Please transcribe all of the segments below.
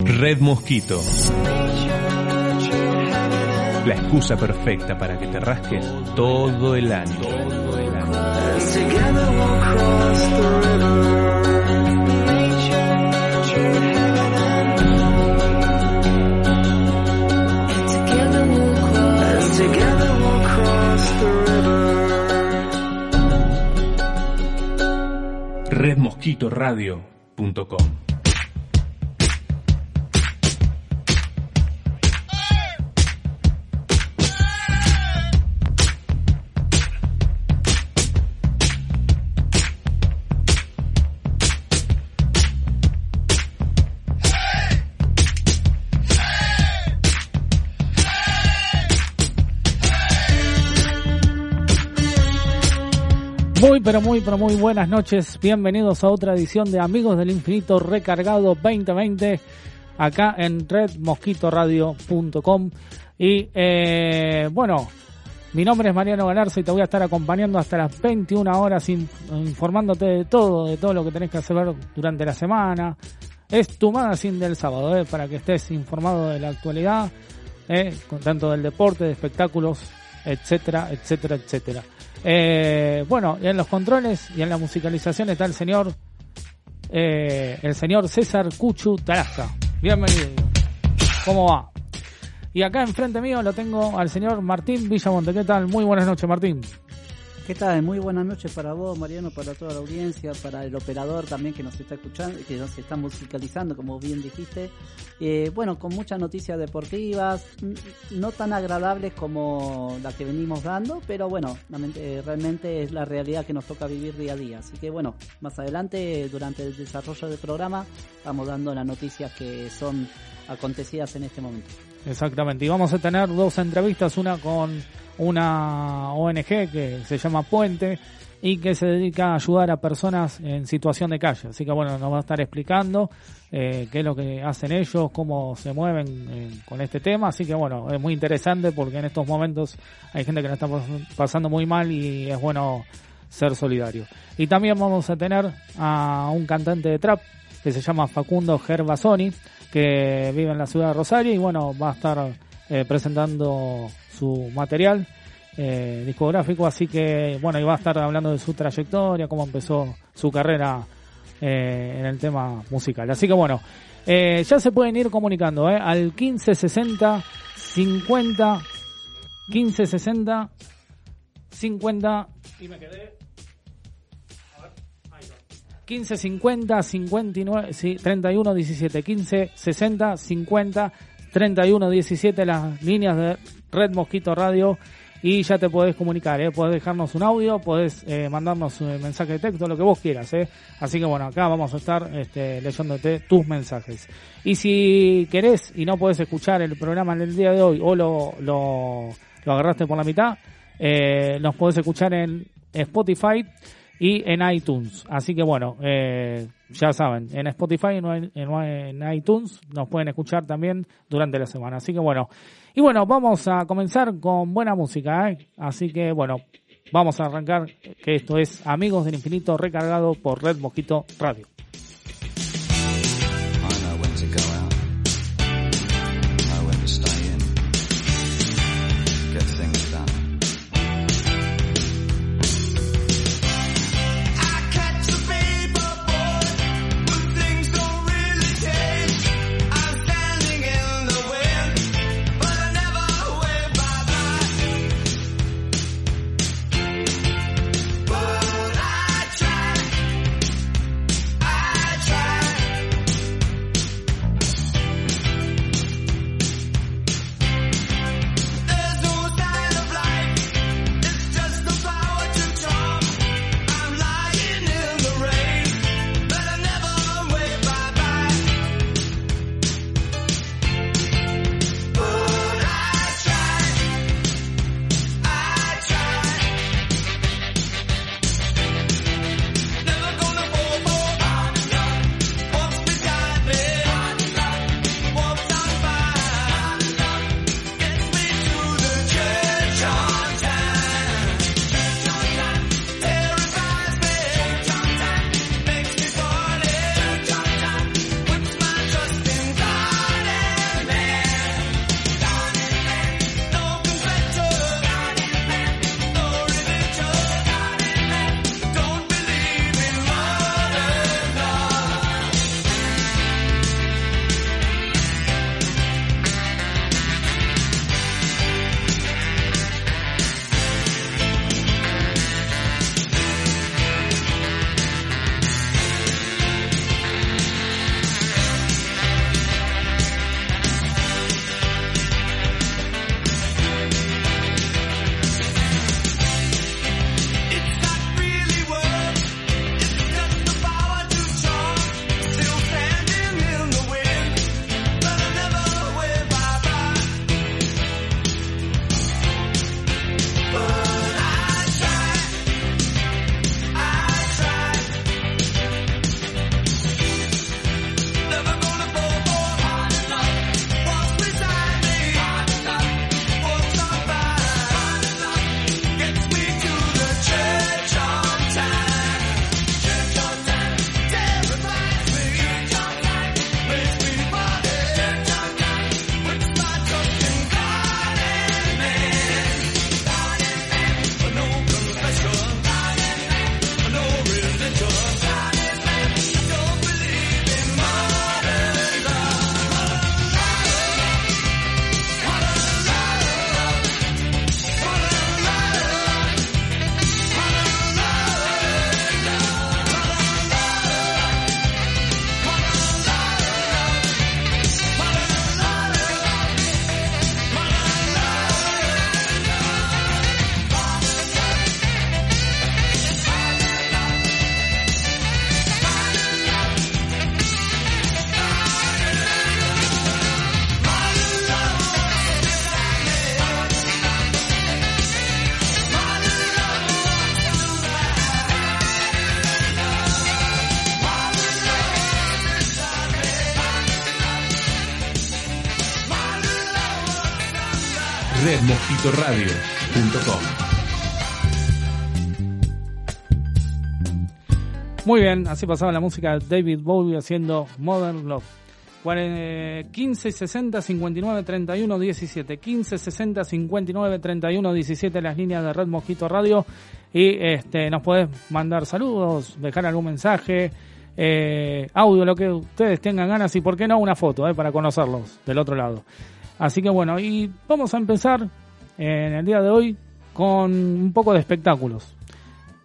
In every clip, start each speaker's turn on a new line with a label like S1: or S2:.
S1: Red Mosquito. La excusa perfecta para que te rasques todo el año. Todo el Redmosquitoradio.com
S2: Muy, pero muy, pero muy buenas noches. Bienvenidos a otra edición de Amigos del Infinito Recargado 2020 acá en redmosquitoradio.com. Y eh, bueno, mi nombre es Mariano Galarza y te voy a estar acompañando hasta las 21 horas informándote de todo, de todo lo que tenés que hacer durante la semana. Es tu magazine del sábado, eh, para que estés informado de la actualidad, eh, tanto del deporte, de espectáculos, etcétera, etcétera, etcétera. Eh, bueno, en los controles y en la musicalización está el señor, eh, el señor César Cuchu Tarasca. Bienvenido. ¿Cómo va? Y acá enfrente mío lo tengo al señor Martín Villamonte. ¿Qué tal? Muy buenas noches, Martín.
S3: ¿Qué tal? Muy buenas noches para vos, Mariano, para toda la audiencia, para el operador también que nos está escuchando, que nos está musicalizando, como bien dijiste. Eh, bueno, con muchas noticias deportivas, no tan agradables como las que venimos dando, pero bueno, eh, realmente es la realidad que nos toca vivir día a día. Así que bueno, más adelante, durante el desarrollo del programa, vamos dando las noticias que son acontecidas en este momento.
S2: Exactamente, y vamos a tener dos entrevistas, una con una ONG que se llama Puente y que se dedica a ayudar a personas en situación de calle. Así que bueno, nos va a estar explicando eh, qué es lo que hacen ellos, cómo se mueven eh, con este tema. Así que bueno, es muy interesante porque en estos momentos hay gente que la está pasando muy mal y es bueno ser solidario. Y también vamos a tener a un cantante de trap que se llama Facundo Gervasoni, que vive en la ciudad de Rosario y bueno, va a estar eh, presentando su material eh, discográfico, así que bueno, iba a estar hablando de su trayectoria, cómo empezó su carrera eh, en el tema musical. Así que bueno, ya se pueden ir comunicando al 1560 50 1560 50 y me quedé 1550 59 sí, 31 17 15 60 50 31 17 las líneas de Red Mosquito Radio y ya te podés comunicar, ¿eh? podés dejarnos un audio, podés eh, mandarnos un mensaje de texto, lo que vos quieras. ¿eh? Así que bueno, acá vamos a estar este, leyéndote tus mensajes. Y si querés y no podés escuchar el programa en el día de hoy o lo, lo, lo agarraste por la mitad, eh, nos podés escuchar en Spotify y en iTunes. Así que bueno, eh, ya saben, en Spotify y en, iTunes nos pueden escuchar también durante la semana. Así que bueno, y bueno, vamos a comenzar con buena música. ¿eh? Así que bueno, vamos a arrancar que esto es Amigos del Infinito recargado por Red Mosquito Radio.
S1: redmosquitoradio.com.
S2: Muy bien, así pasaba la música de David Bowie haciendo Modern Love. 15 60 59 31 17 15 60 59 31 17 las líneas de Red Mosquito Radio y este nos puedes mandar saludos dejar algún mensaje eh, audio lo que ustedes tengan ganas y por qué no una foto eh, para conocerlos del otro lado así que bueno y vamos a empezar en el día de hoy con un poco de espectáculos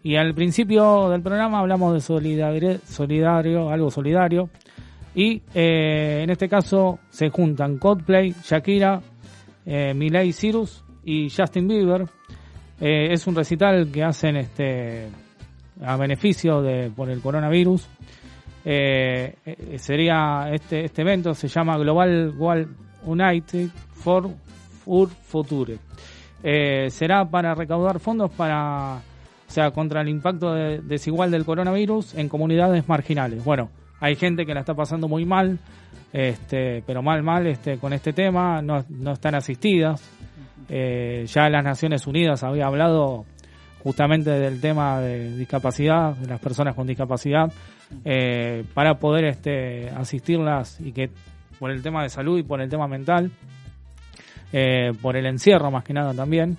S2: y al principio del programa hablamos de solidario, solidario algo solidario y eh, en este caso se juntan Coldplay, Shakira, eh, Miley Cyrus y Justin Bieber. Eh, es un recital que hacen este a beneficio de por el coronavirus. Eh, sería este este evento se llama Global World United for, for Future. Eh, será para recaudar fondos para o sea contra el impacto de- desigual del coronavirus en comunidades marginales. Bueno, hay gente que la está pasando muy mal, este, pero mal, mal, este, con este tema, no, no están asistidas. Eh, ya las Naciones Unidas había hablado justamente del tema de discapacidad, de las personas con discapacidad, eh, para poder este, asistirlas y que por el tema de salud y por el tema mental, eh, por el encierro más que nada también,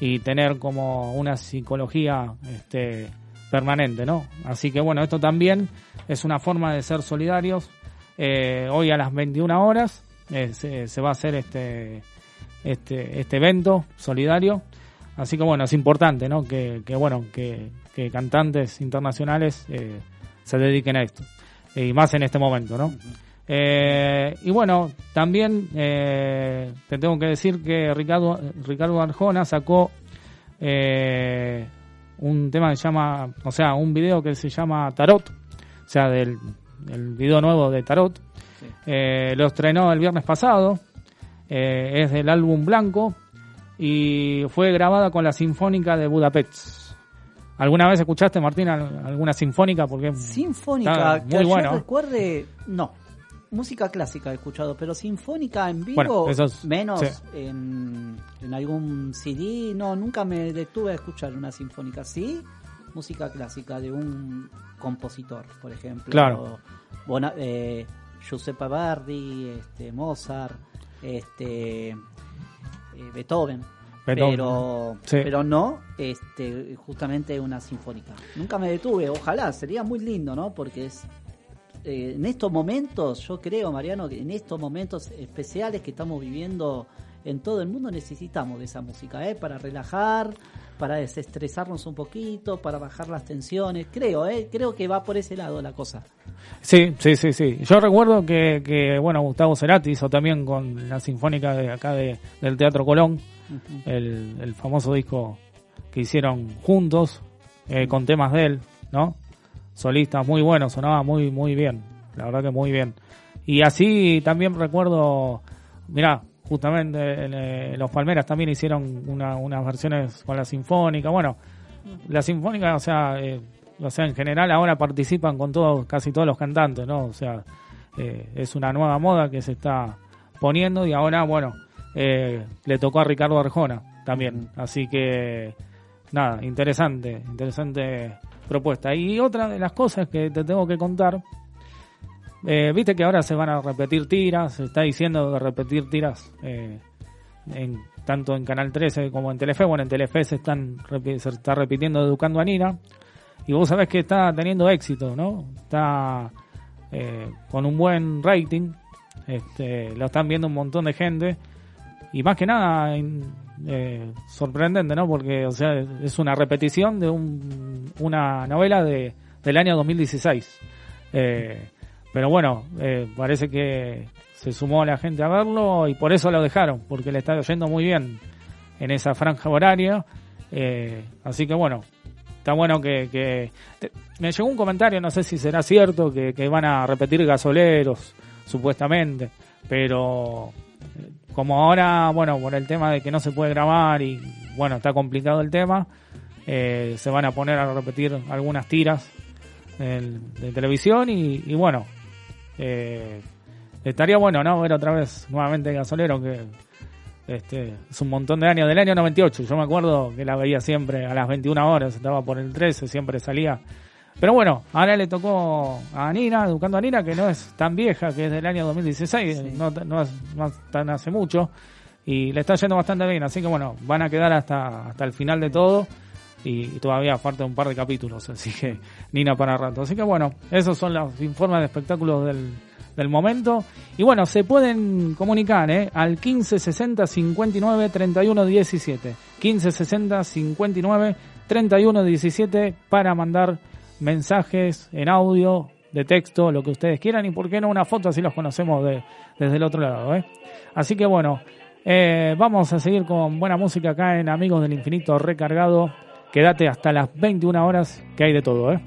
S2: y tener como una psicología este, permanente, ¿no? Así que bueno, esto también es una forma de ser solidarios. Eh, hoy a las 21 horas eh, se, va a hacer este, este, este evento solidario. Así que bueno, es importante, ¿no? Que, bueno, que, cantantes internacionales se dediquen a esto. Y más en este momento, ¿no? Eh, y bueno, también eh, te tengo que decir que Ricardo, Ricardo Arjona sacó eh, un tema que se llama, o sea, un video que se llama Tarot, o sea, del, del video nuevo de Tarot.
S3: Sí.
S2: Eh, lo estrenó el viernes pasado, eh, es del álbum Blanco y fue grabada con la Sinfónica de Budapest. ¿Alguna vez escuchaste, Martín, al- alguna sinfónica? Porque
S3: Sinfónica,
S2: Está
S3: que
S2: muy
S3: yo
S2: bueno.
S3: recuerde, no. Música clásica he escuchado, pero sinfónica en vivo,
S2: Bueno,
S3: menos
S2: sí.
S3: en, en algún CD, no, nunca me detuve a escuchar una sinfónica. Sí, música clásica de un compositor, por ejemplo.
S2: Claro.
S3: Bona- eh, Giuseppe Verdi, este, Mozart, este, eh, Beethoven.
S2: Beethoven,
S3: pero,
S2: sí.
S3: pero no este, justamente una sinfónica. Nunca me detuve, ojalá, sería muy lindo, ¿no? Porque es eh, en estos momentos, yo creo, Mariano, que en estos momentos especiales que estamos viviendo en todo el mundo necesitamos de esa música, ¿eh? Para relajar, para desestresarnos un poquito, para bajar las tensiones. Creo, ¿eh? Creo que va por ese lado la cosa.
S2: Sí, sí, sí, sí. Yo recuerdo que, que bueno, Gustavo Cerati hizo también con la sinfónica de acá de, del Teatro Colón, el, el famoso disco que hicieron juntos, eh, con temas de él, ¿no? Solistas muy buenos, sonaba muy, muy bien, la verdad que muy bien. Y así también recuerdo, mirá, justamente en, eh, Los Palmeras también hicieron una, unas versiones con la sinfónica, bueno, la sinfónica, o sea, eh, o sea, en general ahora participan con todos, casi todos los cantantes, ¿no? O sea, eh, es una nueva moda que se está poniendo y ahora, bueno, eh, le tocó a Ricardo Arjona también. Así que, nada, interesante, interesante propuesta. Y otra de las cosas que te tengo que contar, eh, viste que ahora se van a repetir tiras, se está diciendo de repetir tiras eh, en, tanto en Canal 13 como en Telefe. Bueno, en Telefe se, están, se está repitiendo Educando a Nina. Y vos sabés que está teniendo éxito, ¿no? Está eh, con un buen rating. Este, lo están viendo un montón de gente. Y más que nada, in- eh, sorprendente, ¿no? Porque, o sea, es una repetición de un, una novela de, del año 2016. Eh, pero bueno, eh, parece que se sumó la gente a verlo y por eso lo dejaron, porque le está yendo muy bien en esa franja horaria. Así que bueno, está bueno que, me llegó un comentario, no sé si será cierto, que, van a repetir gasoleros, supuestamente, pero como ahora, bueno, por el tema de que no se puede grabar y bueno, está complicado el tema, eh, se van a poner a repetir algunas tiras del- de televisión y, y bueno, eh, estaría bueno, ¿no? Ver otra vez nuevamente Gasolero, que
S4: Este, es un montón de años, del año 98. Yo me acuerdo que la veía siempre a las 21 horas, estaba por el 13, siempre salía. Pero bueno, ahora le tocó a Nina, educando a Nina, que no es tan vieja, que es del año 2016, no, no, es, no tan hace mucho, y le está yendo bastante bien. Así que bueno, van a quedar hasta, hasta el final de todo y, todavía falta un par de capítulos, así que Nina para rato. Así que bueno, esos son los informes de espectáculos del, del momento. Y bueno, se pueden comunicar ¿eh? al 1560 59 31 17. 1560 59 31 17 para mandar mensajes en audio, de texto, lo que ustedes quieran y por qué no una foto así los conocemos de, desde el otro lado. ¿eh? Así que bueno, eh, vamos a seguir con buena música acá en Amigos del Infinito Recargado. Quédate hasta las 21 horas que hay de todo. ¿eh?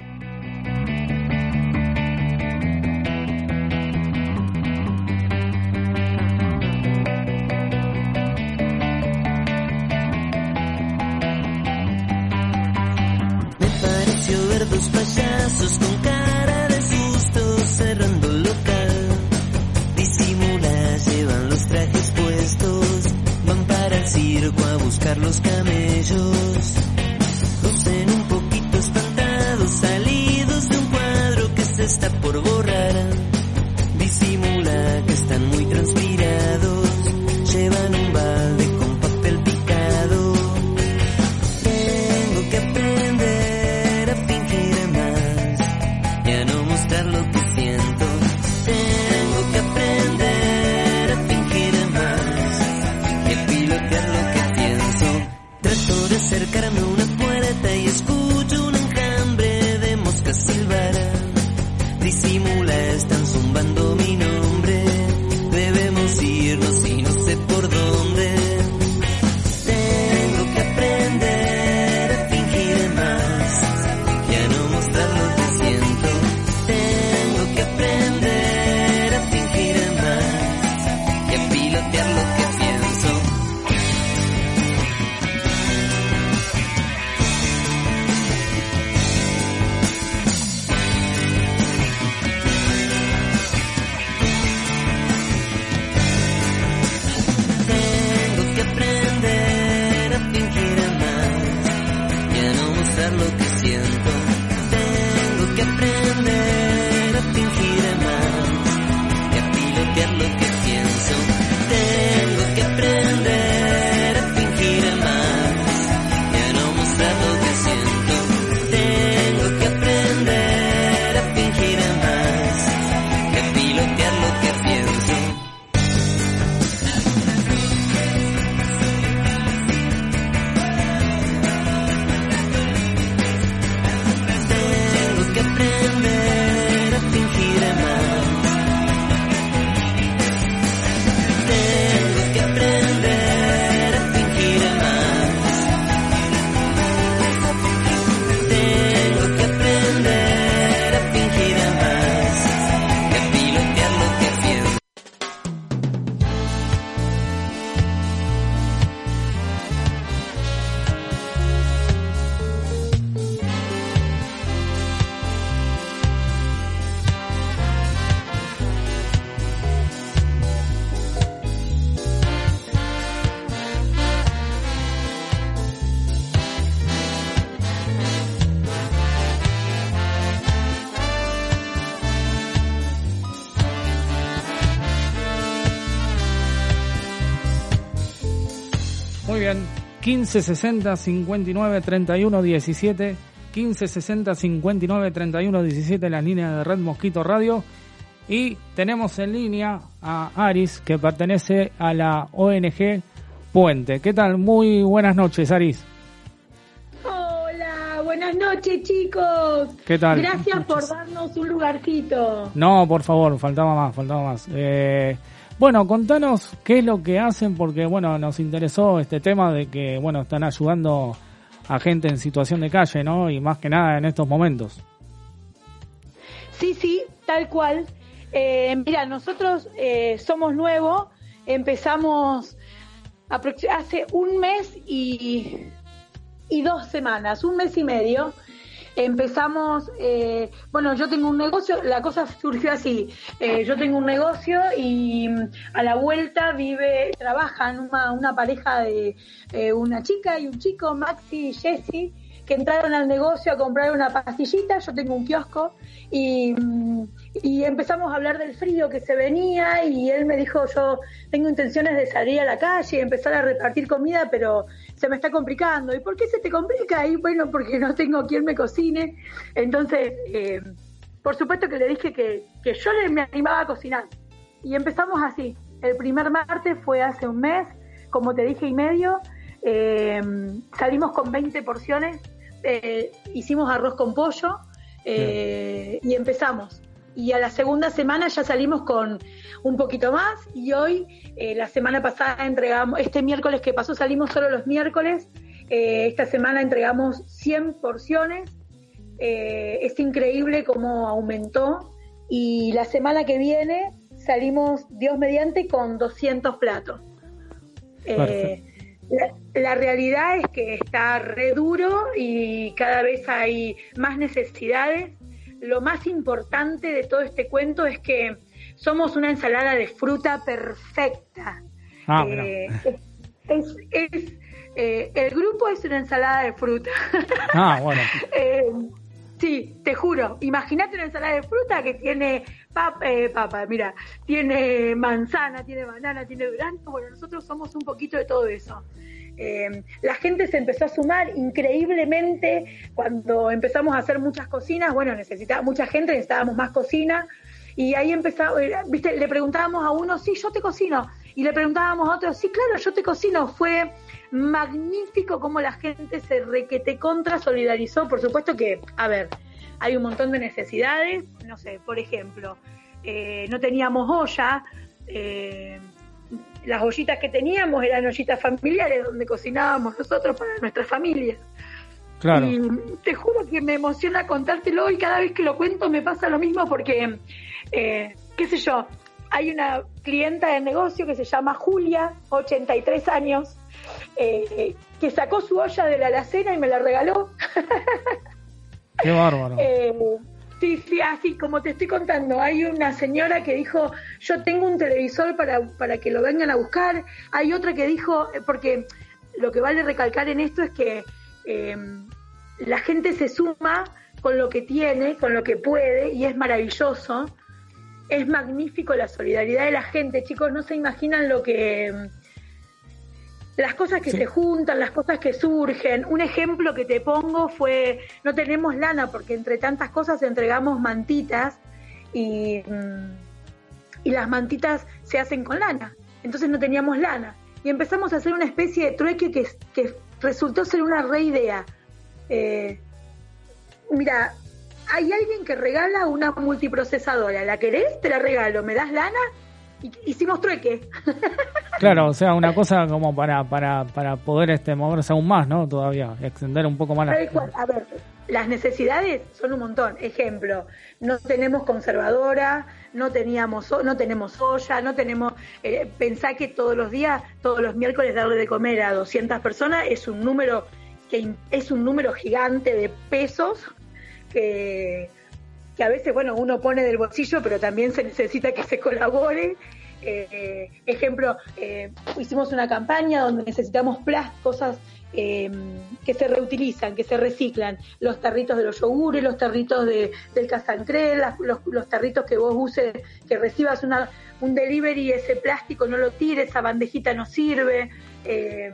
S4: 1560 59 31 17, 1560 59 31 17 la línea de Red Mosquito Radio. Y tenemos en línea a Aris, que pertenece a la ONG Puente. ¿Qué tal? Muy buenas noches, Aris.
S5: Hola, buenas noches, chicos.
S4: ¿Qué tal?
S5: Gracias por darnos un lugarcito.
S4: No, por favor, faltaba más, faltaba más. Eh, bueno, contanos qué es lo que hacen, porque bueno, nos interesó este tema de que bueno están ayudando a gente en situación de calle, ¿no? Y más que nada en estos momentos.
S5: Sí, sí, tal cual. Eh, mira, nosotros eh, somos nuevos, empezamos hace un mes y, y dos semanas, un mes y medio. Empezamos, eh, bueno, yo tengo un negocio, la cosa surgió así, eh, yo tengo un negocio y mm, a la vuelta vive, trabajan una, una pareja de eh, una chica y un chico, Maxi y Jesse, que entraron al negocio a comprar una pastillita, yo tengo un kiosco y, mm, y empezamos a hablar del frío que se venía y él me dijo yo tengo intenciones de salir a la calle y empezar a repartir comida, pero se me está complicando. ¿Y por qué se te complica? Y bueno, porque no tengo quien me cocine. Entonces, eh, por supuesto que le dije que, que yo le, me animaba a cocinar. Y empezamos así. El primer martes fue hace un mes, como te dije y medio. Eh, salimos con 20 porciones, eh, hicimos arroz con pollo y empezamos. Y a la segunda semana ya salimos con un poquito más y hoy, eh, la semana pasada entregamos, este miércoles que pasó salimos solo los miércoles, eh, esta semana entregamos 100 porciones, eh, es increíble cómo aumentó y la semana que viene salimos, Dios mediante, con 200 platos. La, la, realidad es que está re duro y cada vez hay más necesidades. Lo más importante de todo este cuento es que somos una ensalada de fruta perfecta.
S2: Ah,
S5: eh, es, es, eh, el grupo es una ensalada de fruta.
S2: Ah, bueno.
S5: eh, sí, te juro. Imagínate una ensalada de fruta que tiene papa, eh, papa, mira, tiene manzana, tiene banana, tiene durazno. Bueno, nosotros somos un poquito de todo eso. Eh, la gente se empezó a sumar increíblemente cuando empezamos a hacer muchas cocinas. Bueno, necesitaba mucha gente, necesitábamos más cocina. Y ahí empezamos, viste, le preguntábamos a uno, sí, yo te cocino. Y le preguntábamos a otro, sí, claro, yo te cocino. Fue magnífico cómo la gente se requete contra solidarizó. Por supuesto que, a ver, hay un montón de necesidades. No sé, por ejemplo, eh, no teníamos olla. Eh, las ollitas que teníamos eran ollitas familiares donde cocinábamos nosotros para nuestras familias.
S2: Claro.
S5: Y te juro que me emociona contártelo y cada vez que lo cuento me pasa lo mismo porque, eh, qué sé yo, hay una clienta de negocio que se llama Julia, 83 años, eh, que sacó su olla de la alacena y me la regaló.
S2: Qué bárbaro.
S5: Eh, sí, sí, así como te estoy contando, hay una señora que dijo, yo tengo un televisor para, para que lo vengan a buscar, hay otra que dijo, porque lo que vale recalcar en esto es que eh, la gente se suma con lo que tiene, con lo que puede, y es maravilloso. Es magnífico la solidaridad de la gente, chicos, no se imaginan lo que... Las cosas que
S2: Sí.
S5: se juntan, las cosas que surgen. Un ejemplo que te pongo fue, no tenemos lana porque entre tantas cosas entregamos mantitas y, mm, y las mantitas se hacen con lana. Entonces no teníamos lana. Y empezamos a hacer una especie de trueque que, que resultó ser una re idea. Eh, mira, hay alguien que regala una multiprocesadora. ¿La querés? Te la regalo. ¿Me das lana? Hicimos trueque.
S2: Claro, o sea, una cosa como para, para, para poder este moverse aún más, ¿no? Todavía, extender un poco más la...
S5: A ver, las necesidades son un montón. Ejemplo, no tenemos conservadora, no teníamos, no tenemos olla, no tenemos. Eh, pensá que todos los días, todos los miércoles darle de comer a 200 personas es un número que es un número gigante de pesos que, que a veces, bueno, uno pone del bolsillo, pero también se necesita que se colabore. Eh, ejemplo, eh, hicimos una campaña donde necesitamos cosas eh, que se reutilizan, que se reciclan, los tarritos de los yogures, los tarritos de, del casancré, las, los, los, tarritos que vos uses, que recibas una, un delivery, ese plástico no lo tires, esa bandejita no sirve. Eh,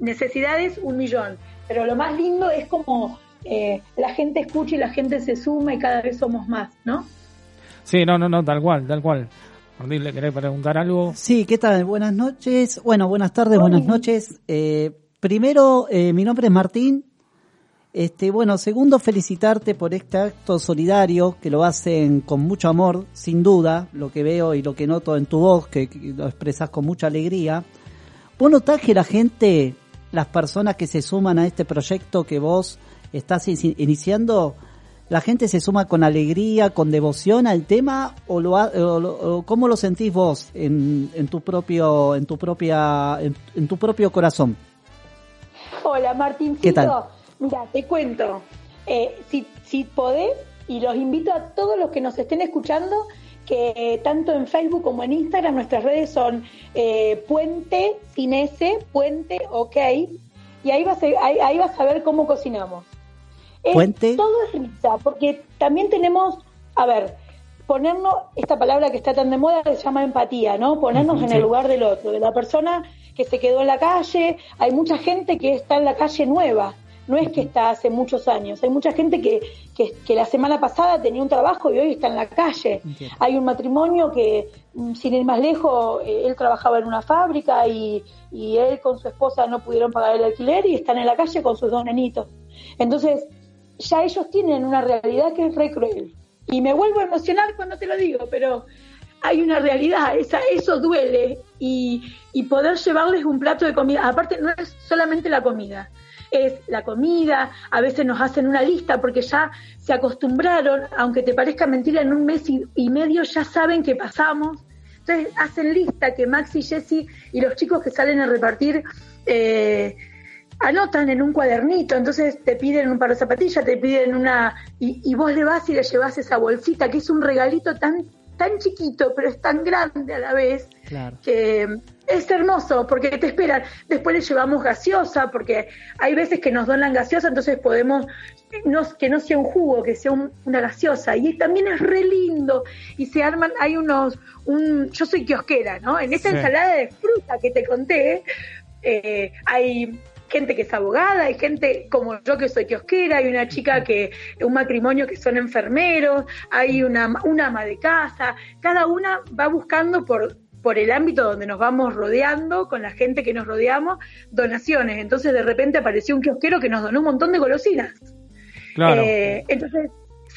S5: necesidades, un millón. Pero lo más lindo es como eh, la gente escucha y la gente se suma y cada vez somos más, ¿no?
S2: Sí, no, no, no, tal cual, tal cual. ¿le querés preguntar algo?
S3: Sí, ¿qué tal? Buenas noches. Bueno, buenas tardes, buenas noches. Eh, primero, eh, mi nombre es Martín. Este, bueno, segundo, felicitarte por este acto solidario que lo hacen con mucho amor, sin duda, lo que veo y lo que noto en tu voz, que, que lo expresas con mucha alegría. ¿Vos notás que la gente, las personas que se suman a este proyecto que vos estás in iniciando, la gente se suma con alegría, con devoción al tema o lo, o lo o cómo lo sentís vos en, en tu propio en tu propia en, en, tu propio corazón?
S5: Hola Martín,
S3: ¿qué tal?
S5: Mira, te cuento. eh, si, si podés, y los invito a todos los que nos estén escuchando, que tanto en Facebook como en Instagram nuestras redes son eh, Puente sin S, Puente OK, y ahí vas, a, ahí, vas a ver cómo cocinamos.
S3: Puente.
S5: todo es risa, porque también tenemos, a ver, ponernos, esta palabra que está tan de moda se llama empatía, ¿no? Ponernos en el lugar del otro, de la persona que se quedó en la calle, hay mucha gente que está en la calle nueva, no es que está hace muchos años, hay mucha gente que, que, la semana pasada tenía un trabajo y hoy está en la calle. Hay un matrimonio que, mm, sin ir más lejos, eh, él trabajaba en una fábrica y, y él con su esposa no pudieron pagar el alquiler y están en la calle con sus dos nenitos. Entonces, ya ellos tienen una realidad que es re cruel. Y me vuelvo a emocionar cuando te lo digo, pero hay una realidad, esa, eso duele y, y poder llevarles un plato de comida, aparte no es solamente la comida, es la comida, a veces nos hacen una lista porque ya se acostumbraron, aunque te parezca mentira, en un mes y, medio ya saben que pasamos. Entonces hacen lista que Maxi, Jesse y los chicos que salen a repartir eh, anotan en un cuadernito, entonces te piden un par de zapatillas, te piden una, y, y vos le vas y le llevas esa bolsita, que es un regalito tan tan chiquito, pero es tan grande a la vez, que es hermoso, porque te esperan. Después le llevamos gaseosa, porque hay veces que nos donan gaseosa, entonces podemos, que no sea un jugo, que sea una gaseosa. Y también es re lindo. Y se arman, hay unos, un, yo soy kiosquera, ¿no? En esta ensalada de fruta que te conté, eh, hay gente que es abogada, hay gente como yo que soy kiosquera, hay una chica que, un matrimonio que son enfermeros, hay una, una ama de casa, cada una va buscando por, por el ámbito donde nos vamos rodeando, con la gente que nos rodeamos, donaciones. Entonces de repente apareció un kiosquero que nos donó un montón de golosinas.
S2: Claro.
S5: Eh, entonces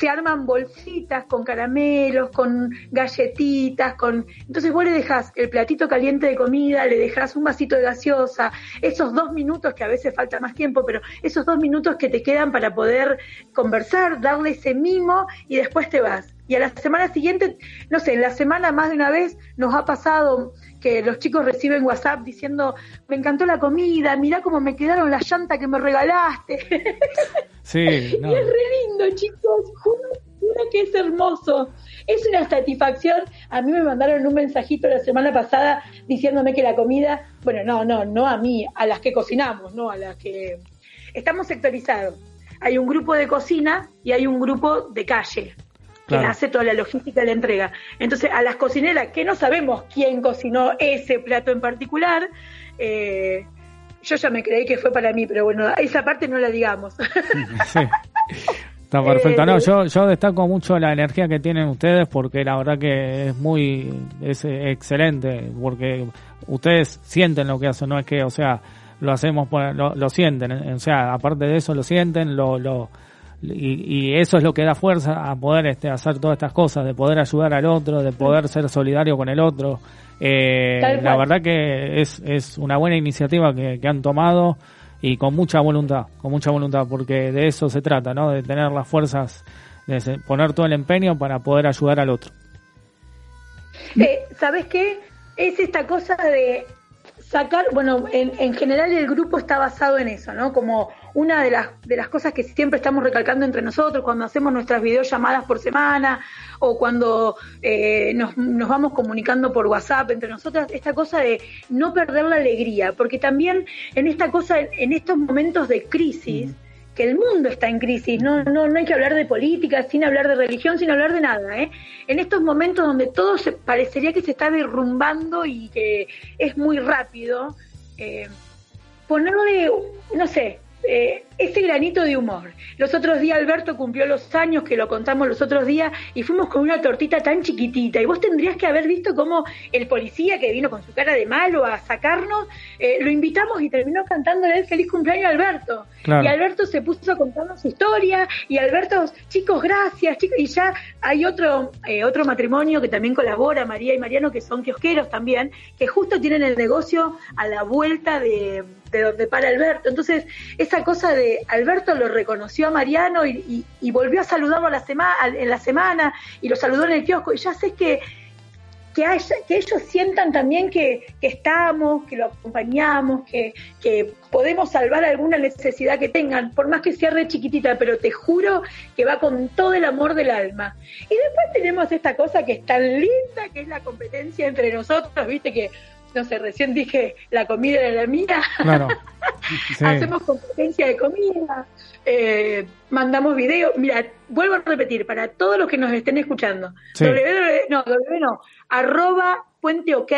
S5: se arman bolsitas con caramelos, con galletitas, con... Entonces vos le dejas el platito caliente de comida, le dejas un vasito de gaseosa, esos dos minutos que a veces falta más tiempo, pero esos dos minutos que te quedan para poder conversar, darle ese mimo y después te vas. Y a la semana siguiente, no sé, en la semana más de una vez nos ha pasado que los chicos reciben WhatsApp diciendo, me encantó la comida, mirá cómo me quedaron las llantas que me regalaste.
S2: Sí,
S5: no. es re lindo, chicos, juro, que es hermoso. Es una satisfacción. A mí me mandaron un mensajito la semana pasada diciéndome que la comida, bueno, no, no, no a mí, a las que cocinamos, no a las que... Estamos sectorizados. Hay un grupo de cocina y hay un grupo de calle que hace toda la logística de la entrega. Entonces, a las cocineras que no sabemos quién cocinó ese plato en particular, eh, yo ya me creí que fue para mí, pero bueno, esa parte no la digamos.
S2: Está perfecto. No, yo, yo destaco mucho la energía que tienen ustedes porque la verdad que es muy, es excelente, porque ustedes sienten lo que hacen, no es que, o sea, lo hacemos, lo, lo sienten, o sea, aparte de eso lo sienten, lo, lo, y, eso es lo que da fuerza a poder este, hacer todas estas cosas, de poder ayudar al otro, de poder ser solidario con el otro. Eh, la verdad que es, es una buena iniciativa que, han tomado y con mucha voluntad, con mucha voluntad, porque de eso se trata, ¿no? De tener las fuerzas, de poner todo el empeño para poder ayudar al otro.
S5: Eh, ¿Sabes qué? Es esta cosa de sacar, bueno, en, en general el grupo está basado en eso, ¿no? Como una de las, de las cosas que siempre estamos recalcando entre nosotros cuando hacemos nuestras videollamadas por semana o cuando eh, nos, nos, vamos comunicando por WhatsApp entre nosotras, esta cosa de no perder la alegría, porque también en esta cosa, en estos momentos de crisis, que el mundo está en crisis, no, no, no hay que hablar de política sin hablar de religión, sin hablar de nada. ¿eh? En estos momentos donde todo se, parecería que se está derrumbando y que es muy rápido, eh, ponerle, no sé, eh, ese granito de humor. Los otros días Alberto cumplió los años, que lo contamos los otros días, y fuimos con una tortita tan chiquitita. Y vos tendrías que haber visto cómo el policía que vino con su cara de malo a sacarnos, eh, lo invitamos y terminó cantándole el feliz cumpleaños a Alberto. Y Alberto se puso a contarnos su historia, y Alberto, chicos, gracias, chicos, y ya hay otro, eh, otro matrimonio que también colabora, María y Mariano, que son kiosqueros también, que justo tienen el negocio a la vuelta de, de donde para Alberto. Entonces, esa cosa de Alberto lo reconoció a Mariano y, volvió a saludarlo en la semana y lo saludó en el kiosco. Y ya sé que que, ellos sientan también que, que estamos, que lo acompañamos, que, que, podemos salvar alguna necesidad que tengan, por más que sea re chiquitita, pero te juro que va con todo el amor del alma. Y después tenemos esta cosa que es tan linda, que es la competencia entre nosotros, viste que no sé, recién dije la comida era la mía. Claro. Hacemos competencia de comida, eh, mandamos videos. Mira, vuelvo a repetir, para todos los que nos estén escuchando, no, no, arroba puente ok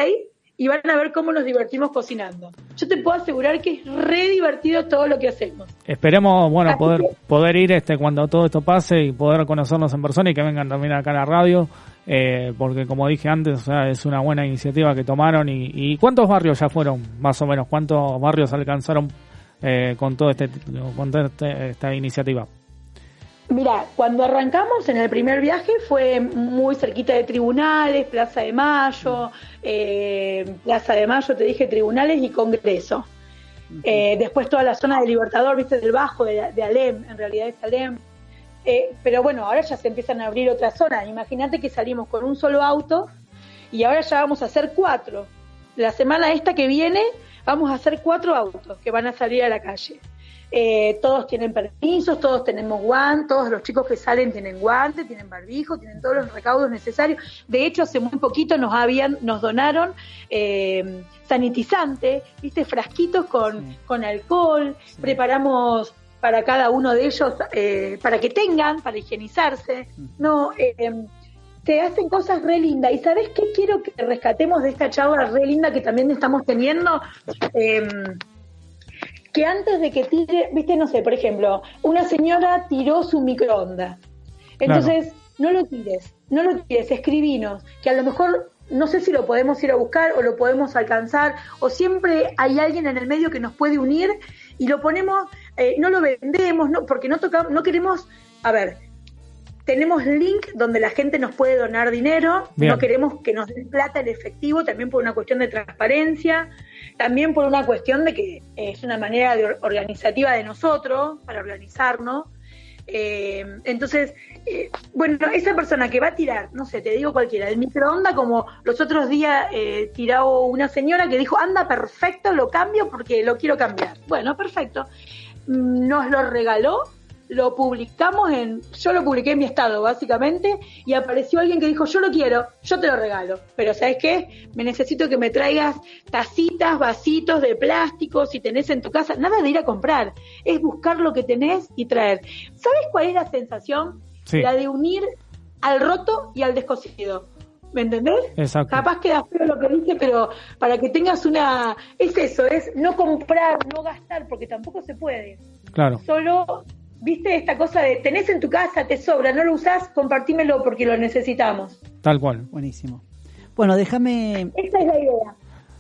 S5: y van a ver cómo nos divertimos cocinando. Yo te puedo asegurar que es re divertido todo lo que hacemos.
S2: Esperemos, bueno, poder poder ir este cuando todo esto pase y poder conocernos en persona y que vengan también acá a la radio, eh, porque como dije antes, o sea, es una buena iniciativa que tomaron y, y ¿cuántos barrios ya fueron, más o menos? ¿Cuántos barrios alcanzaron eh, con todo este con toda este, esta iniciativa?
S5: Mira, cuando arrancamos en el primer viaje fue muy cerquita de tribunales, Plaza de Mayo, eh, Plaza de Mayo, te dije tribunales y Congreso. Eh, después toda la zona de Libertador, viste, del Bajo, de, Alem, en realidad es Alem. Eh, pero bueno, ahora ya se empiezan a abrir otras zonas. Imagínate que salimos con un solo auto y ahora ya vamos a hacer cuatro. La semana esta que viene vamos a hacer cuatro autos que van a salir a la calle. Eh, todos tienen permisos, todos tenemos guantes, todos los chicos que salen tienen guantes, tienen barbijo, tienen todos los recaudos necesarios. De hecho, hace muy poquito nos habían, nos donaron eh, sanitizante, viste, frasquitos con, con alcohol, preparamos para cada uno de ellos eh, para que tengan, para higienizarse. No, eh, te hacen cosas re lindas. ¿Y sabes qué quiero que rescatemos de esta charla re linda que también estamos teniendo? Que antes de que tire, viste, no sé, por ejemplo, una señora tiró su microondas. Entonces, no lo tires, no lo tires, escribinos, que a lo mejor no sé si lo podemos ir a buscar o lo podemos alcanzar, o siempre hay alguien en el medio que nos puede unir y lo ponemos, eh, no lo vendemos, no, porque no tocamos, no queremos, a ver, tenemos link donde la gente nos puede donar dinero, no queremos que nos den plata en efectivo, también por una cuestión de transparencia, también por una cuestión de que es una manera de organizativa de nosotros, para organizarnos. Eh, entonces, eh, bueno, esa persona que va a tirar, no sé, te digo cualquiera, el microondas, como los otros días eh, tiró una señora que dijo, anda perfecto, lo cambio porque lo quiero cambiar. Bueno, perfecto. Mm, nos lo regaló lo publicamos en, yo lo publiqué en mi estado básicamente, y apareció alguien que dijo, yo lo quiero, yo te lo regalo, pero ¿sabes qué? Me necesito que me traigas tacitas, vasitos de plástico, si tenés en tu casa, nada de ir a comprar, es buscar lo que tenés y traer. ¿Sabes cuál es la sensación? La de unir al roto y al descosido. ¿Me entendés? Exacto. Capaz queda feo lo que dice, pero para que tengas una... Es eso, es no comprar, no gastar, porque tampoco se puede.
S2: Claro.
S5: Solo ¿Viste esta cosa de tenés en tu casa, te sobra, no lo usás, compartímelo porque lo necesitamos?
S2: Tal cual.
S3: Buenísimo. Bueno, déjame.
S5: Esa es la idea.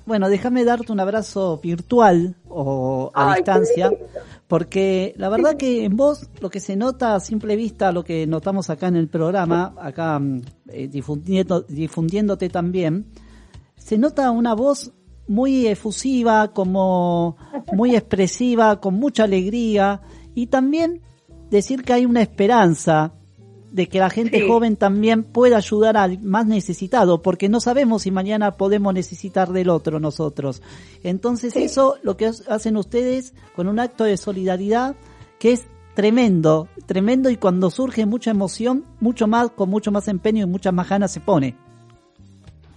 S3: Bueno, déjame darte un abrazo virtual o a distancia, porque la verdad que en vos lo que se nota a simple vista, lo que notamos acá en el programa, acá mm, eh, difundiendo, difundiéndote también, se nota una voz muy efusiva, como muy expresiva, con mucha alegría y también decir que hay una esperanza de que la gente joven también pueda ayudar al más necesitado, porque no sabemos si mañana podemos necesitar del otro nosotros. Entonces eso lo que hacen ustedes con un acto de solidaridad que es tremendo, tremendo y cuando surge mucha emoción, mucho más, con mucho más empeño y muchas más ganas se pone.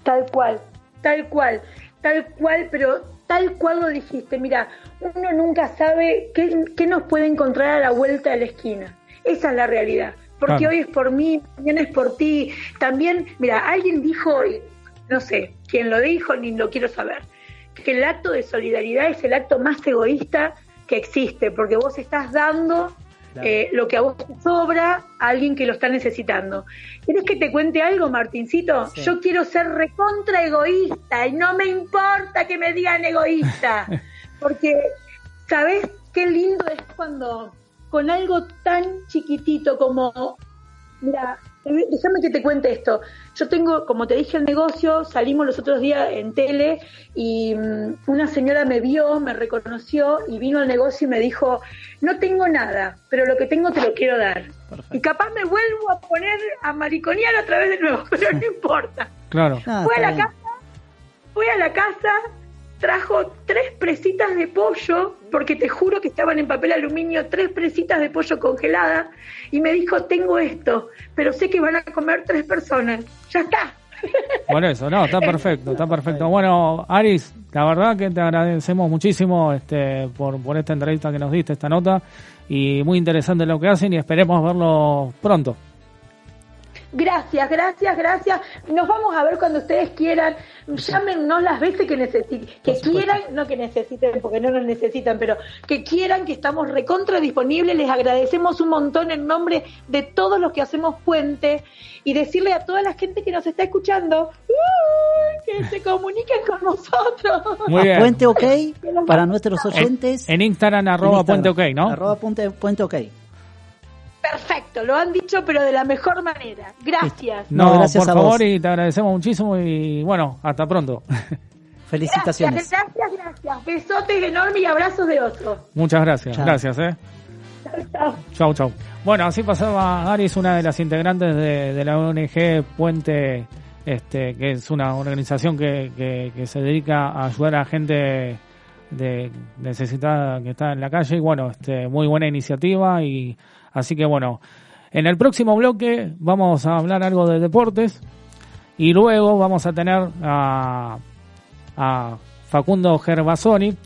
S5: Tal cual, tal cual, tal cual, pero tal cual lo dijiste, mira, uno nunca sabe qué, nos puede encontrar a la vuelta de la esquina. Esa es la realidad. Porque hoy es por mí, mañana es por ti. También, mira, alguien dijo, no sé quién lo dijo, ni lo quiero saber, que el acto de solidaridad es el acto más egoísta que existe, porque vos estás dando eh, lo que a vos te sobra a alguien que lo está necesitando. ¿Quieres que te cuente algo, Martincito? Yo quiero ser recontra egoísta y no me importa que me digan egoísta, porque, ¿sabes qué lindo es cuando con algo tan chiquitito como, mira, déjame que te cuente esto. Yo tengo, como te dije, el negocio, salimos los otros días en tele y mm, una señora me vio, me reconoció y vino al negocio y me dijo, no tengo nada, pero lo que tengo te lo quiero dar. Y capaz me vuelvo a poner a mariconear otra vez de nuevo, pero no importa.
S2: Claro.
S3: Ah,
S5: Fue a la
S3: bien.
S5: casa, fue a la casa, trajo tres presitas de pollo, porque te juro que estaban en papel aluminio, tres presitas de pollo congeladas, y me dijo, tengo esto, pero sé que van a comer tres personas. Ya está.
S2: Por eso, no, está perfecto, está perfecto. Bueno, Aris, la verdad que te agradecemos muchísimo este, por, por esta entrevista que nos diste, esta nota, y muy interesante lo que hacen y esperemos verlo pronto.
S5: Gracias, gracias, gracias. Nos vamos a ver cuando ustedes quieran. Llámenos las veces que necesiten, que quieran, no que necesiten, porque no nos necesitan, pero que quieran, que estamos recontra disponibles. Les agradecemos un montón en nombre de todos los que hacemos puente y decirle a toda la gente que nos está escuchando que se comuniquen con nosotros.
S2: Muy
S3: A
S2: bien.
S3: Puente OK para nuestros oyentes.
S2: En Instagram, arroba
S3: En
S2: puente ok, ¿no?
S3: Arroba puente, puente OK.
S5: Perfecto, lo han dicho, pero de la mejor manera. Gracias.
S2: No,
S3: No, gracias
S2: por
S3: a
S2: favor,
S3: vos.
S2: y te agradecemos muchísimo y bueno, hasta pronto.
S3: Felicitaciones.
S5: Gracias, gracias, gracias. Besotes enormes y abrazos de oso.
S2: Muchas gracias,
S3: Chao.
S2: gracias, eh.
S5: Chao, chao.
S2: Chau, chau. Bueno, así pasaba Aris, una de las integrantes de, de la ONG Puente, este, que es una organización que, que, que se dedica a ayudar a gente de necesitada que está en la calle y bueno, este, muy buena iniciativa y así que bueno, en el próximo bloque vamos a hablar algo de deportes y luego vamos a tener a, Facundo Gervasoni,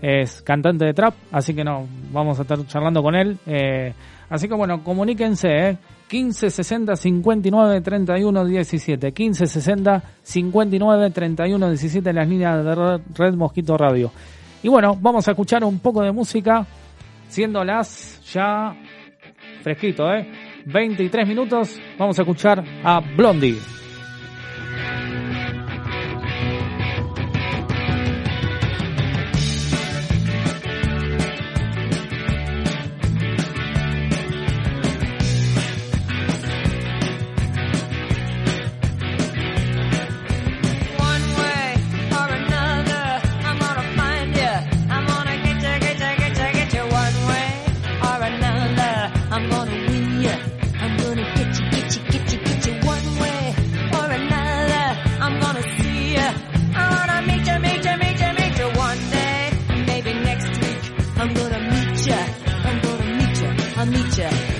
S2: es cantante de trap, así que no, vamos a estar charlando con él. eh, así que bueno, comuníquense, eh, 15 60 59 31 17, 15 60 59 31 17 en las líneas de Red Mosquito Radio. Y bueno, vamos a escuchar un poco de música, siendo las ya fresquito, eh, 23 minutos, vamos a escuchar a Blondie.
S1: mitja.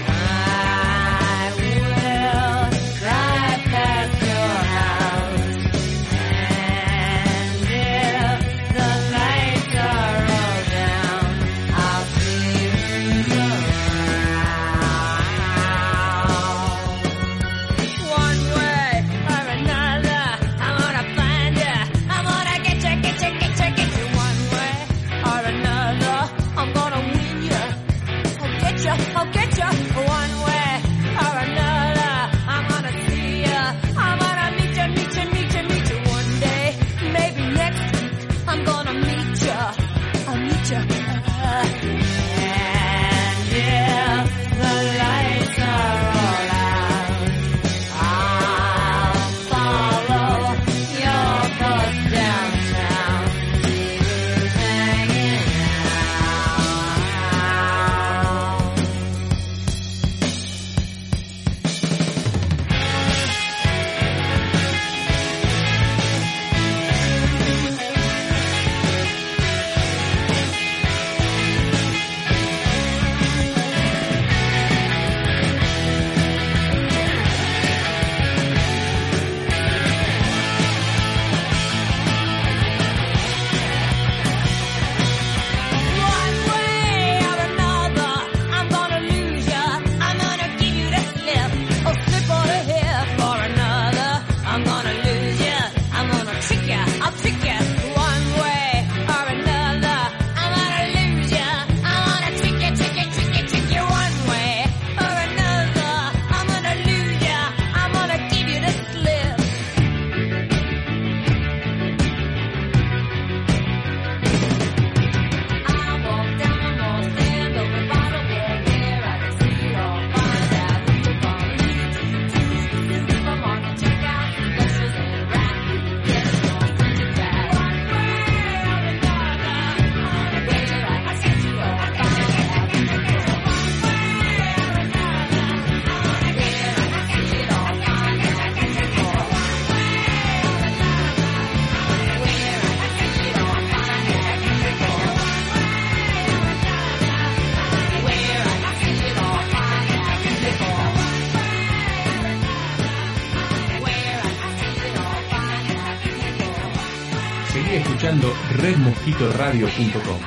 S1: redmosquitoradio.com.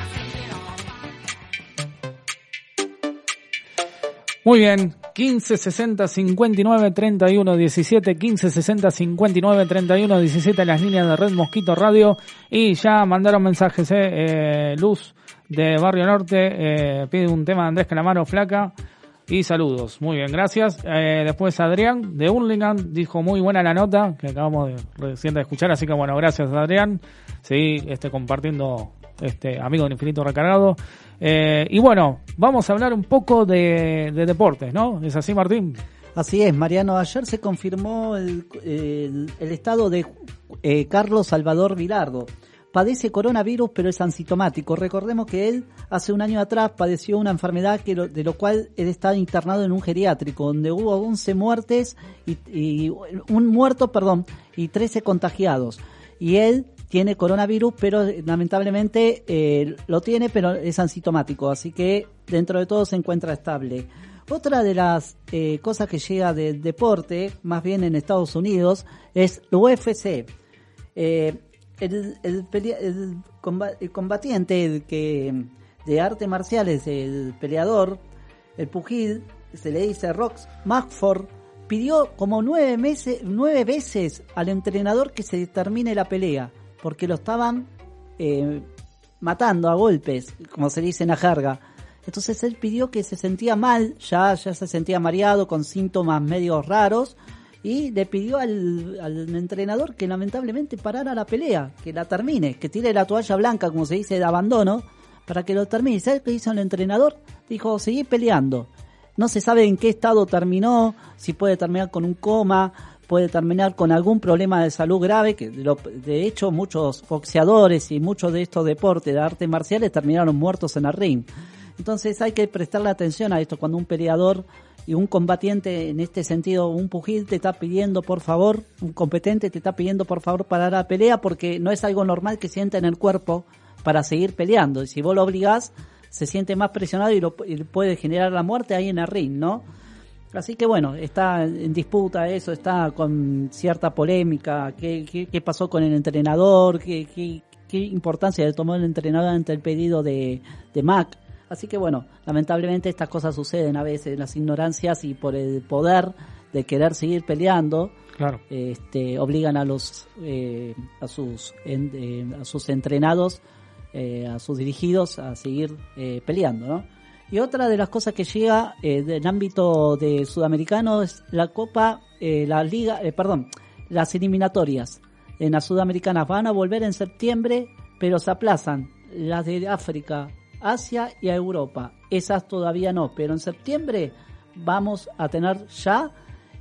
S2: Muy bien, 15 60 59 31 17, 15 60 59 31 17 las líneas de Red Mosquito Radio y ya mandaron mensajes, eh, eh, Luz de Barrio Norte eh, pide un tema de Andrés Calamaro Flaca y saludos, muy bien, gracias. Eh, después Adrián de Hurlingham dijo muy buena la nota que acabamos de recién de escuchar, así que bueno, gracias Adrián, seguí este, compartiendo este amigo del infinito recargado. Eh, y bueno, vamos a hablar un poco de, de deportes, ¿no? ¿Es así, Martín?
S3: Así es, Mariano. Ayer se confirmó el, el- el estado de eh, Carlos Salvador Vilardo. Padece coronavirus, pero es asintomático. Recordemos que él hace un año atrás padeció una enfermedad que de lo cual él estaba internado en un geriátrico, donde hubo 11 muertes y, un muerto, perdón, y 13 contagiados. Y él tiene coronavirus, pero eh, lamentablemente eh, lo tiene, pero es asintomático. Así que dentro de todo se encuentra estable. Otra de las eh, cosas que llega del deporte, más bien en Estados Unidos, es el UFC. El, el pelea- el comba- el combatiente el que de artes marciales, el peleador, el pugil, se le dice Rox Magford, pidió como nueve, meses, nueve veces al entrenador que se termine la pelea, porque lo estaban eh, matando a golpes, como se dice en la jerga. Entonces él pidió que se sentía mal, ya, ya se sentía mareado con síntomas medios raros y le pidió al, al entrenador que lamentablemente parara la pelea, que la termine, que tire la toalla blanca, como se dice, de abandono, para que lo termine. ¿Sabes qué hizo el entrenador? Dijo, seguí peleando. No se sabe en qué estado terminó, si puede terminar con un coma, puede terminar con algún problema de salud grave, que lo- de hecho muchos boxeadores y muchos de estos deportes de artes marciales terminaron muertos en el ring. Entonces hay que prestarle atención a esto cuando un peleador y un combatiente en este sentido, un pugil te está pidiendo por favor, un competente te está pidiendo por favor parar la pelea porque no es algo normal que sienta en el cuerpo para seguir peleando. Y si vos lo obligás, se siente más presionado y, lo, y puede generar la muerte ahí en el ring, ¿no? Así que bueno, está en disputa eso, está con cierta polémica, qué, qué, qué pasó con el entrenador, qué, qué, qué importancia le tomó el entrenador ante el pedido de, de Mac. Así que bueno, lamentablemente estas cosas suceden a veces, las ignorancias y por el poder de querer seguir peleando,
S2: Claro.
S3: este, obligan a los eh, a sus en- eh, a sus entrenados eh, a sus dirigidos a seguir eh, peleando ¿no? y otra de las cosas que llega eh, del ámbito de sudamericano es la copa la liga perdón las eliminatorias en las sudamericanas van a volver en septiembre pero se aplazan las de África Asia y a Europa esas todavía no pero en septiembre vamos a tener ya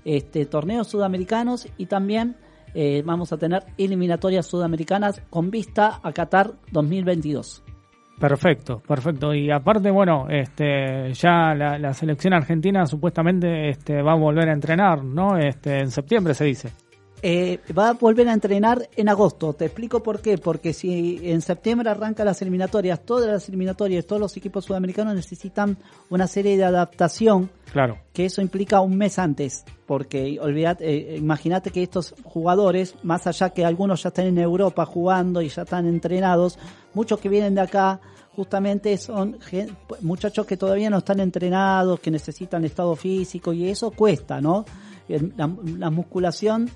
S3: este, torneos sudamericanos y también eh, vamos a tener eliminatorias sudamericanas con vista a Qatar 2022.
S2: Perfecto, perfecto. Y aparte, bueno, este, ya la, selección argentina supuestamente este, va a volver a entrenar, ¿no? Este, en septiembre se dice.
S3: Eh, va a volver a entrenar en agosto. Te explico por qué. Porque si en septiembre arrancan las eliminatorias, todas las eliminatorias, todos los equipos sudamericanos necesitan una serie de adaptación
S2: Claro,
S3: que eso implica un mes antes, porque olvidate, eh, imagínate que estos jugadores, más allá que algunos ya están en Europa jugando y ya están entrenados, muchos que vienen de acá justamente son muchachos que todavía no están entrenados, que necesitan estado físico y eso cuesta, ¿no? La musculación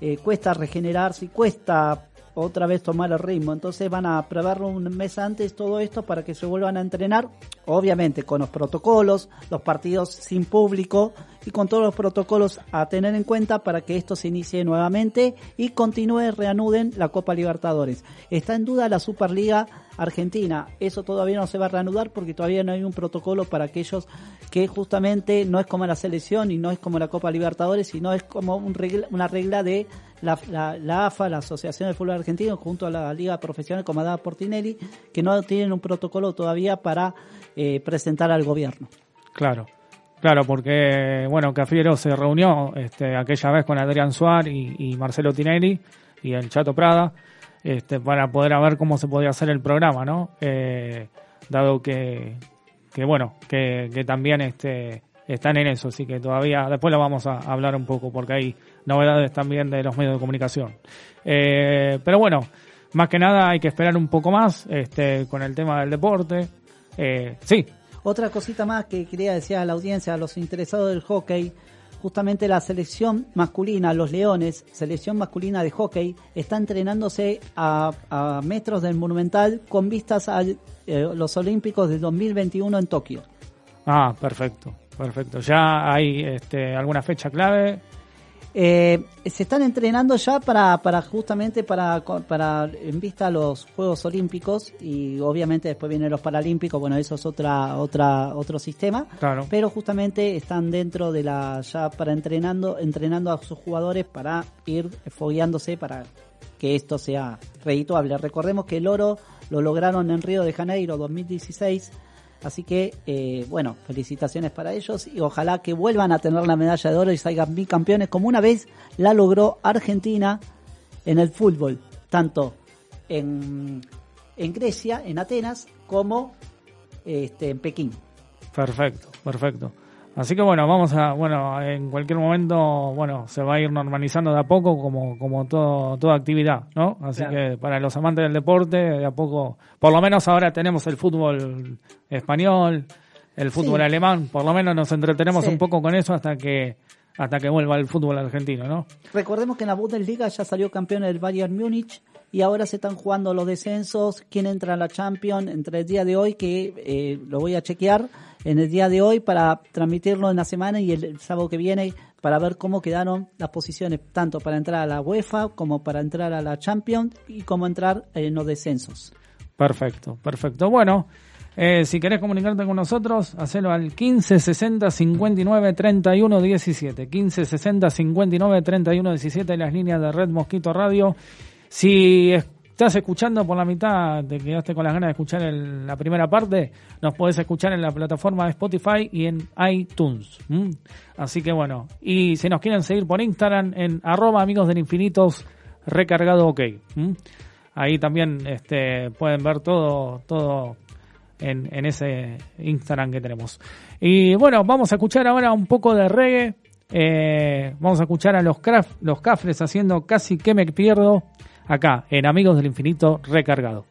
S3: eh, cuesta regenerarse y cuesta otra vez tomar el ritmo. Entonces van a preverlo un mes antes todo esto para que se vuelvan a entrenar, obviamente con los protocolos, los partidos sin público y con todos los protocolos a tener en cuenta para que esto se inicie nuevamente y continúe, reanuden la Copa Libertadores. Está en duda la Superliga Argentina. Eso todavía no se va a reanudar porque todavía no hay un protocolo para aquellos que justamente no es como la selección y no es como la Copa Libertadores, sino es como un regla- una regla de la, la- la AFA, la Asociación de Fútbol Argentino, junto a la Liga Profesional comandada por Tinelli, que no tienen un protocolo todavía para eh, presentar al gobierno.
S2: claro. Claro, porque, bueno, Cafiero se reunió este, aquella vez con Adrián Suárez y, Marcelo Tinelli y el Chato Prada este, para poder ver cómo se podía hacer el programa, ¿no? Eh, dado que, que bueno, que, que también este, están en eso, así que todavía, después lo vamos a hablar un poco porque hay novedades también de los medios de comunicación. Eh, pero bueno, más que nada hay que esperar un poco más este, con el tema del deporte. Eh, sí,
S3: Otra cosita más que quería decir a la audiencia, a los interesados del hockey, justamente la selección masculina, los Leones, selección masculina de hockey, está entrenándose a, metros del Monumental con vistas a los Olímpicos del 2021 en Tokio.
S2: ah, perfecto, perfecto. Ya hay este, alguna fecha clave.
S3: Eh, se están entrenando ya para, para justamente para, para en vista a los Juegos Olímpicos y obviamente después vienen los Paralímpicos, bueno, eso es otra otra otro sistema,
S2: Claro.
S3: pero justamente están dentro de la ya para entrenando entrenando a sus jugadores para ir fogueándose para que esto sea redituable. Recordemos que el oro lo lograron en Río de Janeiro 2016. Así que, eh, bueno, felicitaciones para ellos y ojalá que vuelvan a tener la medalla de oro y salgan bicampeones como una vez la logró Argentina en el fútbol, tanto en, en Grecia, en Atenas, como este, en Pekín.
S2: Perfecto, perfecto. Así que bueno, vamos a, bueno, en cualquier momento, bueno, se va a ir normalizando de a poco como, como todo, toda actividad, ¿no? Así
S3: Claro.
S2: que para los amantes del deporte, de a poco, por lo menos ahora tenemos el fútbol español, el fútbol
S3: Sí.
S2: alemán, por lo menos nos entretenemos
S3: Sí.
S2: un poco con eso hasta que, hasta que vuelva el fútbol argentino, ¿no?
S3: Recordemos que en la Bundesliga ya salió campeón el Bayern Múnich y ahora se están jugando los descensos. ¿Quién entra a la Champions entre el día de hoy? Que eh, lo voy a chequear en el día de hoy para transmitirlo en la semana y el, el sábado que viene para ver cómo quedaron las posiciones, tanto para entrar a la UEFA como para entrar a la Champions y cómo entrar en los descensos.
S2: Perfecto, perfecto. Bueno, eh, si querés comunicarte con nosotros, hacelo al 15 60 59 31 17. 15 60 59 31 17 las líneas de Red Mosquito Radio. Si estás escuchando por la mitad, te quedaste con las ganas de escuchar la primera parte, nos podés escuchar en la plataforma de Spotify y en iTunes. Así que bueno, y si nos quieren seguir por Instagram en arroba amigos del infinitos recargado ok. Ahí también este, pueden ver todo, todo en, ese Instagram que tenemos. Y bueno, vamos a escuchar ahora un poco de reggae. Eh, vamos a escuchar a los, craf- los Cafres haciendo casi que me pierdo acá en Amigos del Infinito recargado.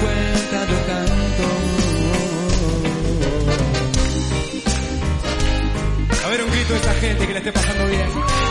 S6: Cuenta de tanto. A ver un grito a esta gente que le esté pasando bien.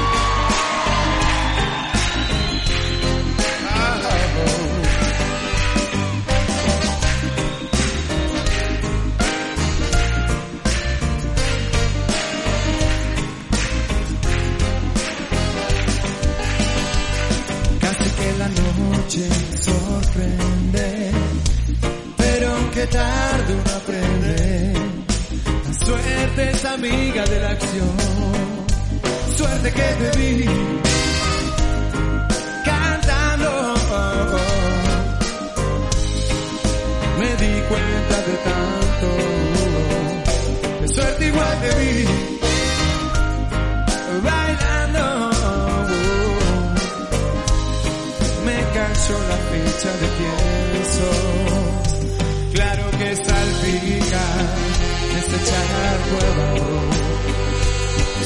S6: Desechar nuevo.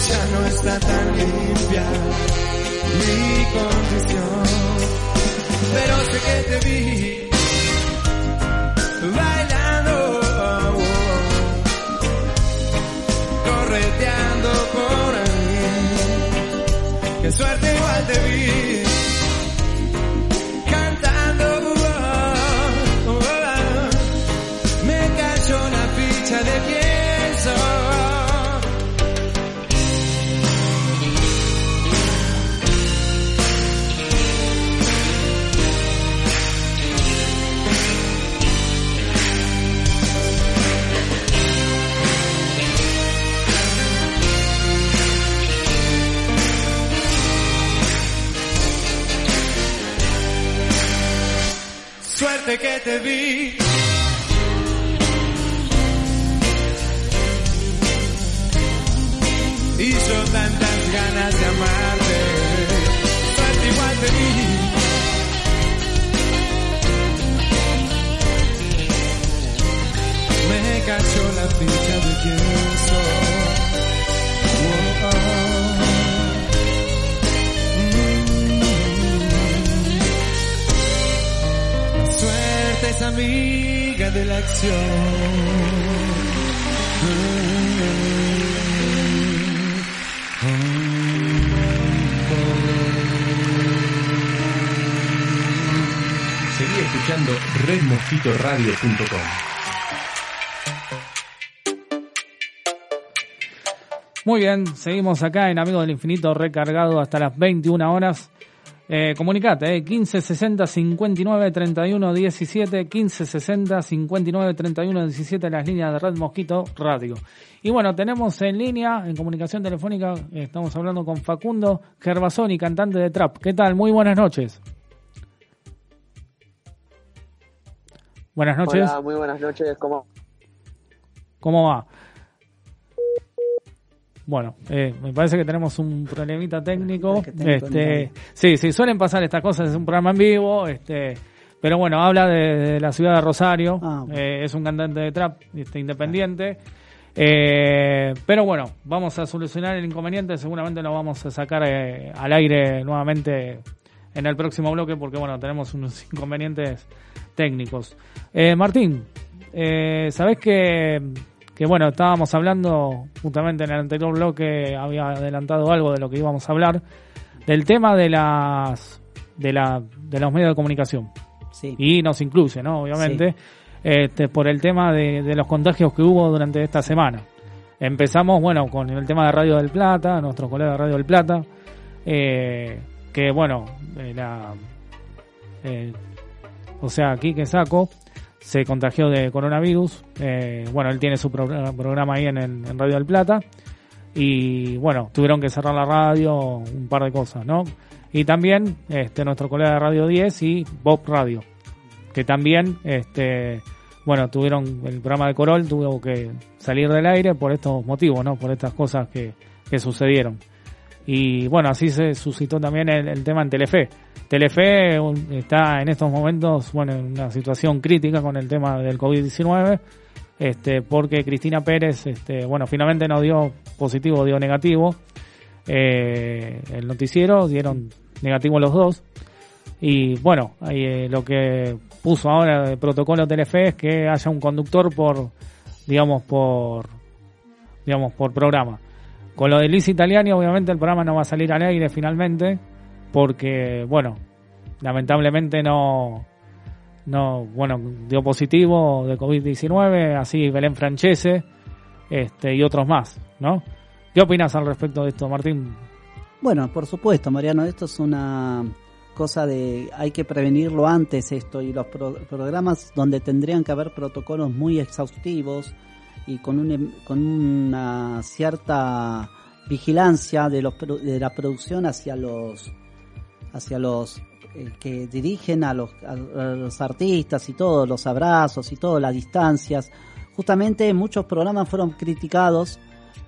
S6: Ya no está tan limpia mi condición. Pero sé que te vi bailando, correteando por ahí. Qué suerte igual te vi Suerte que te vi. Y yo tantas ganas de amarte. Suerte igual te vi. Me cayó la ficha de quién soy. Es de la acción.
S1: Seguí escuchando redmosquitoradio.com.
S2: Muy bien, seguimos acá en Amigos del Infinito recargado hasta las 21 horas. Eh, comunicate, eh, 1560 59 31 17, 1560 59 31 17, las líneas de Red Mosquito Radio. Y bueno, tenemos en línea, en comunicación telefónica, eh, estamos hablando con Facundo Gervasoni, cantante de Trap. ¿Qué tal? Muy buenas noches. Buenas noches.
S7: Hola, muy buenas noches. ¿Cómo?
S2: ¿Cómo va? Bueno, eh, me parece que tenemos un problemita
S3: técnico.
S2: Este, sí, sí, suelen pasar estas cosas, es un programa en vivo, este, pero bueno, habla de, de la ciudad de Rosario,
S3: Ah, bueno.
S2: eh, es un cantante de trap este, independiente. Eh, pero bueno, vamos a solucionar el inconveniente, seguramente lo vamos a sacar eh, al aire nuevamente en el próximo bloque porque bueno, tenemos unos inconvenientes técnicos. Eh, Martín, eh, ¿sabés que, que bueno, estábamos hablando justamente en el anterior bloque, había adelantado algo de lo que íbamos a hablar, del tema de las de, la, de los medios de comunicación
S3: Sí.
S2: y nos incluye, ¿no? Obviamente, este, por el tema de, de los contagios que hubo durante esta semana. Empezamos, bueno, con el tema de Radio del Plata, nuestro colega de Radio del Plata, eh, que bueno, eh, la, eh, o sea, aquí que saco, se contagió de coronavirus. eh, bueno, él tiene su programa, programa ahí en, el- en Radio del Plata. Y bueno, tuvieron que cerrar la radio, un par de cosas, ¿no? Y también este, nuestro colega de Radio 10 y Bob Radio, que también, este, bueno, tuvieron el programa de Corol, tuvo que salir del aire por estos motivos, ¿no? Por estas cosas que, que sucedieron. Y bueno, así se suscitó también el, el tema en Telefe. Telefe está en estos momentos, bueno, en una situación crítica con el tema del COVID-19, este, porque Cristina Pérez, este, bueno, finalmente no dio positivo, dio negativo. Eh, el noticiero dieron negativo los dos. Y bueno, eh, lo que puso ahora de protocolo Telefe es que haya un conductor por, digamos, por, digamos, por programa. Con lo de Liz Italiani, obviamente el programa no va a salir al aire finalmente, porque, bueno, lamentablemente no, no, bueno, dio positivo de COVID-19, así Belén Francese, este, y otros más, ¿no? ¿Qué opinas al respecto de esto, Martín?
S3: Bueno, por supuesto, Mariano, esto es una cosa de hay que prevenirlo antes esto y los pro- programas donde tendrían que haber protocolos muy exhaustivos y con, un, con una cierta vigilancia de, los, de la producción hacia los hacia los eh, que dirigen a los, a, los artistas y todos los abrazos y todas las distancias. Justamente muchos programas fueron criticados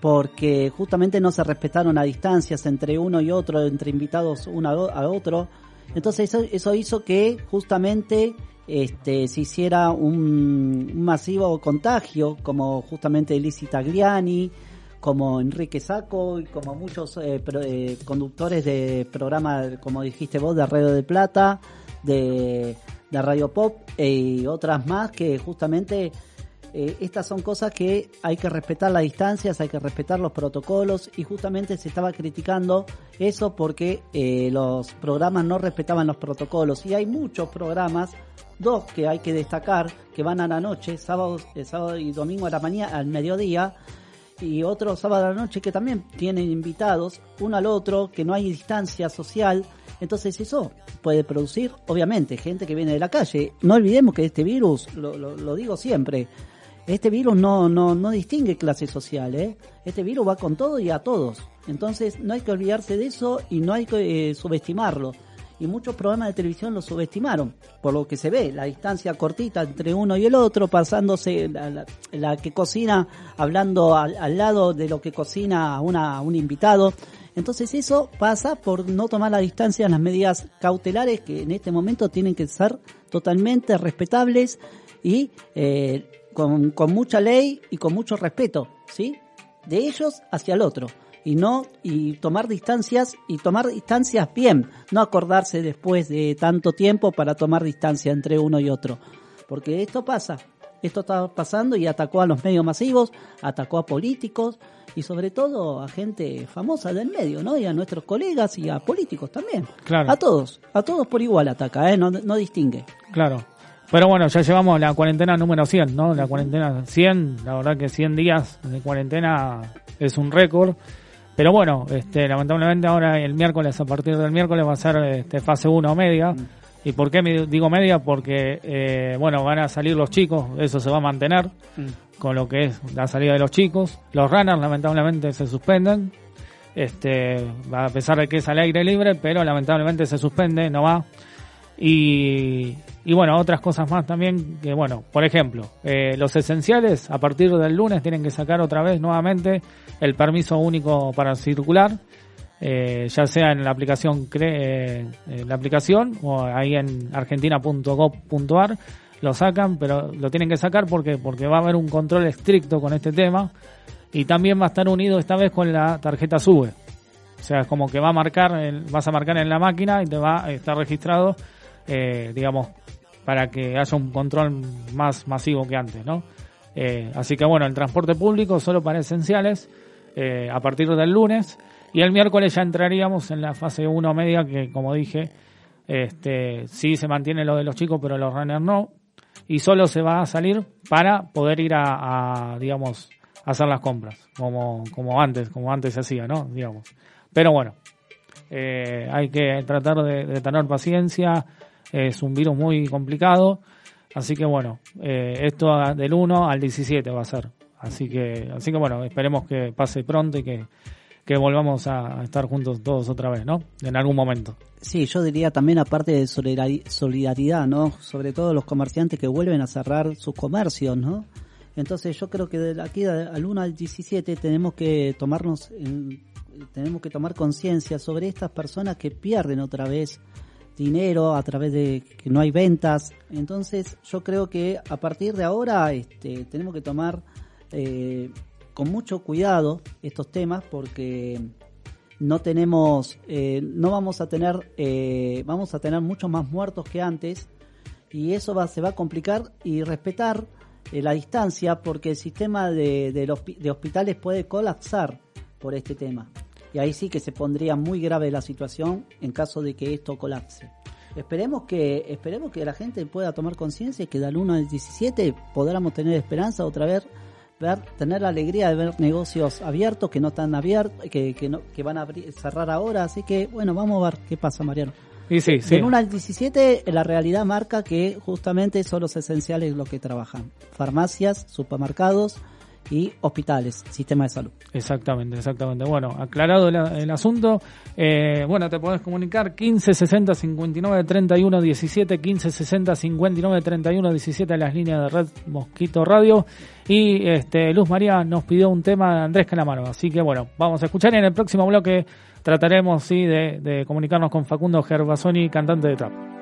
S3: porque justamente no se respetaron las distancias entre uno y otro, entre invitados uno a otro, Entonces eso, eso hizo que justamente este, se hiciera un, un masivo contagio, como justamente Lizzie Tagliani, como Enrique Saco y como muchos eh, pro- eh, conductores de programas, como dijiste vos, de Radio de Plata, de, de Radio Pop eh, y otras más que justamente eh, estas son cosas que hay que respetar las distancias, hay que respetar los protocolos y justamente se estaba criticando eso porque eh, los programas no respetaban los protocolos y hay muchos programas, dos que hay que destacar, que van a la noche, sábado, eh, sábado y domingo a la mañana, al mediodía, y otro sábado a la noche que también tienen invitados, uno al otro, que no hay distancia social. Entonces eso puede producir, obviamente, gente que viene de la calle. No olvidemos que este virus, lo, lo- lo digo siempre, este virus no, no, no distingue clase social, ¿eh? Este virus va con todo y a todos. Entonces no hay que olvidarse de eso y no hay que eh, subestimarlo. Y muchos programas de televisión lo subestimaron, por lo que se ve, la distancia cortita entre uno y el otro, pasándose la, que cocina, hablando al, al lado de lo que cocina una, un invitado. Entonces eso pasa por no tomar la distancia en las medidas cautelares que en este momento tienen que ser totalmente respetables y eh, con, con mucha ley y con mucho respeto, ¿sí? De ellos hacia el otro. Y no, y tomar distancias, y tomar distancias bien, no acordarse después de tanto tiempo para tomar distancia entre uno y otro. Porque esto pasa, esto está pasando y atacó a los medios masivos, atacó a políticos y sobre todo a gente famosa del medio, ¿no? Y a nuestros colegas y a políticos también.
S2: Claro.
S3: A todos, a todos por igual ataca, ¿eh? No, no distingue.
S2: Claro. Pero bueno, ya llevamos la cuarentena número 100, ¿no? La cuarentena 100, la verdad que 100 días de cuarentena es un récord. Pero bueno, este, lamentablemente ahora el miércoles, a partir del miércoles va a ser este, fase 1 media. ¿Y por qué me digo media? Porque, eh, bueno, van a salir los chicos, eso se va a mantener con lo que es la salida de los chicos. Los runners lamentablemente se suspenden. Este, a pesar de que es al aire libre, pero lamentablemente se suspende, no va. Y, y bueno, otras cosas más también, que bueno, por ejemplo, eh, los esenciales a partir del lunes tienen que sacar otra vez nuevamente el permiso único para circular, eh, ya sea en la aplicación eh, la aplicación o ahí en argentina.gov.ar lo sacan, pero lo tienen que sacar porque porque va a haber un control estricto con este tema y también va a estar unido esta vez con la tarjeta SUBE. O sea, es como que va a marcar, vas a marcar en la máquina y te va a estar registrado, eh, digamos, para que haya un control más masivo que antes, ¿no? Eh, así que bueno, el transporte público solo para esenciales eh, a partir del lunes y el miércoles ya entraríamos en la fase 1 media que, como dije, este, sí se mantiene lo de los chicos, pero los runners no. Y solo se va a salir para poder ir a, a, digamos, hacer las compras, como, como antes, como antes se hacía, ¿no? Digamos. Pero bueno, eh, hay que tratar de tener paciencia, es un virus muy complicado, así que bueno, eh, esto del 1 al 17 va a ser. Así que, así que bueno, esperemos que pase pronto y que, que volvamos a estar juntos todos otra vez, ¿no? En algún momento.
S3: Sí, yo diría también aparte de solidari- solidaridad, ¿no? Sobre todo los comerciantes que vuelven a cerrar sus comercios, ¿no? Entonces yo creo que de aquí al 1 al 17 tenemos que tomarnos, en- tenemos que tomar conciencia sobre estas personas que pierden otra vez dinero a través de que no hay ventas. Entonces yo creo que a partir de ahora este, tenemos que tomar eh, con mucho cuidado estos temas porque no tenemos, eh, no vamos a tener, eh, vamos a tener muchos más muertos que antes y eso va, se va a complicar y respetar eh, la distancia porque el sistema de, de, los de hospitales puede colapsar por este tema y ahí sí que se pondría muy grave la situación en caso de que esto colapse. Esperemos que, esperemos que la gente pueda tomar conciencia y que del 1 al 17 podamos tener esperanza otra vez ver, tener la alegría de ver negocios abiertos que no están abiertos, que, que, no, que van a abrir- cerrar ahora. Así que, bueno, vamos a ver qué pasa, Mariano.
S2: Y sí, sí.
S3: Del 1 al 17, la realidad marca que justamente son los esenciales los que trabajan. Farmacias, supermercados y hospitales, sistema de salud.
S2: Exactamente, exactamente. Bueno, aclarado el, asunto, eh, bueno, te podés comunicar 15 60 59 31 17, 15 60 59 31 17 a las líneas de Red Mosquito Radio. Y este Luz María nos pidió un tema de Andrés Calamaro. Así que bueno, vamos a escuchar y en el próximo bloque trataremos sí de, de comunicarnos con Facundo Gervasoni, cantante de trap.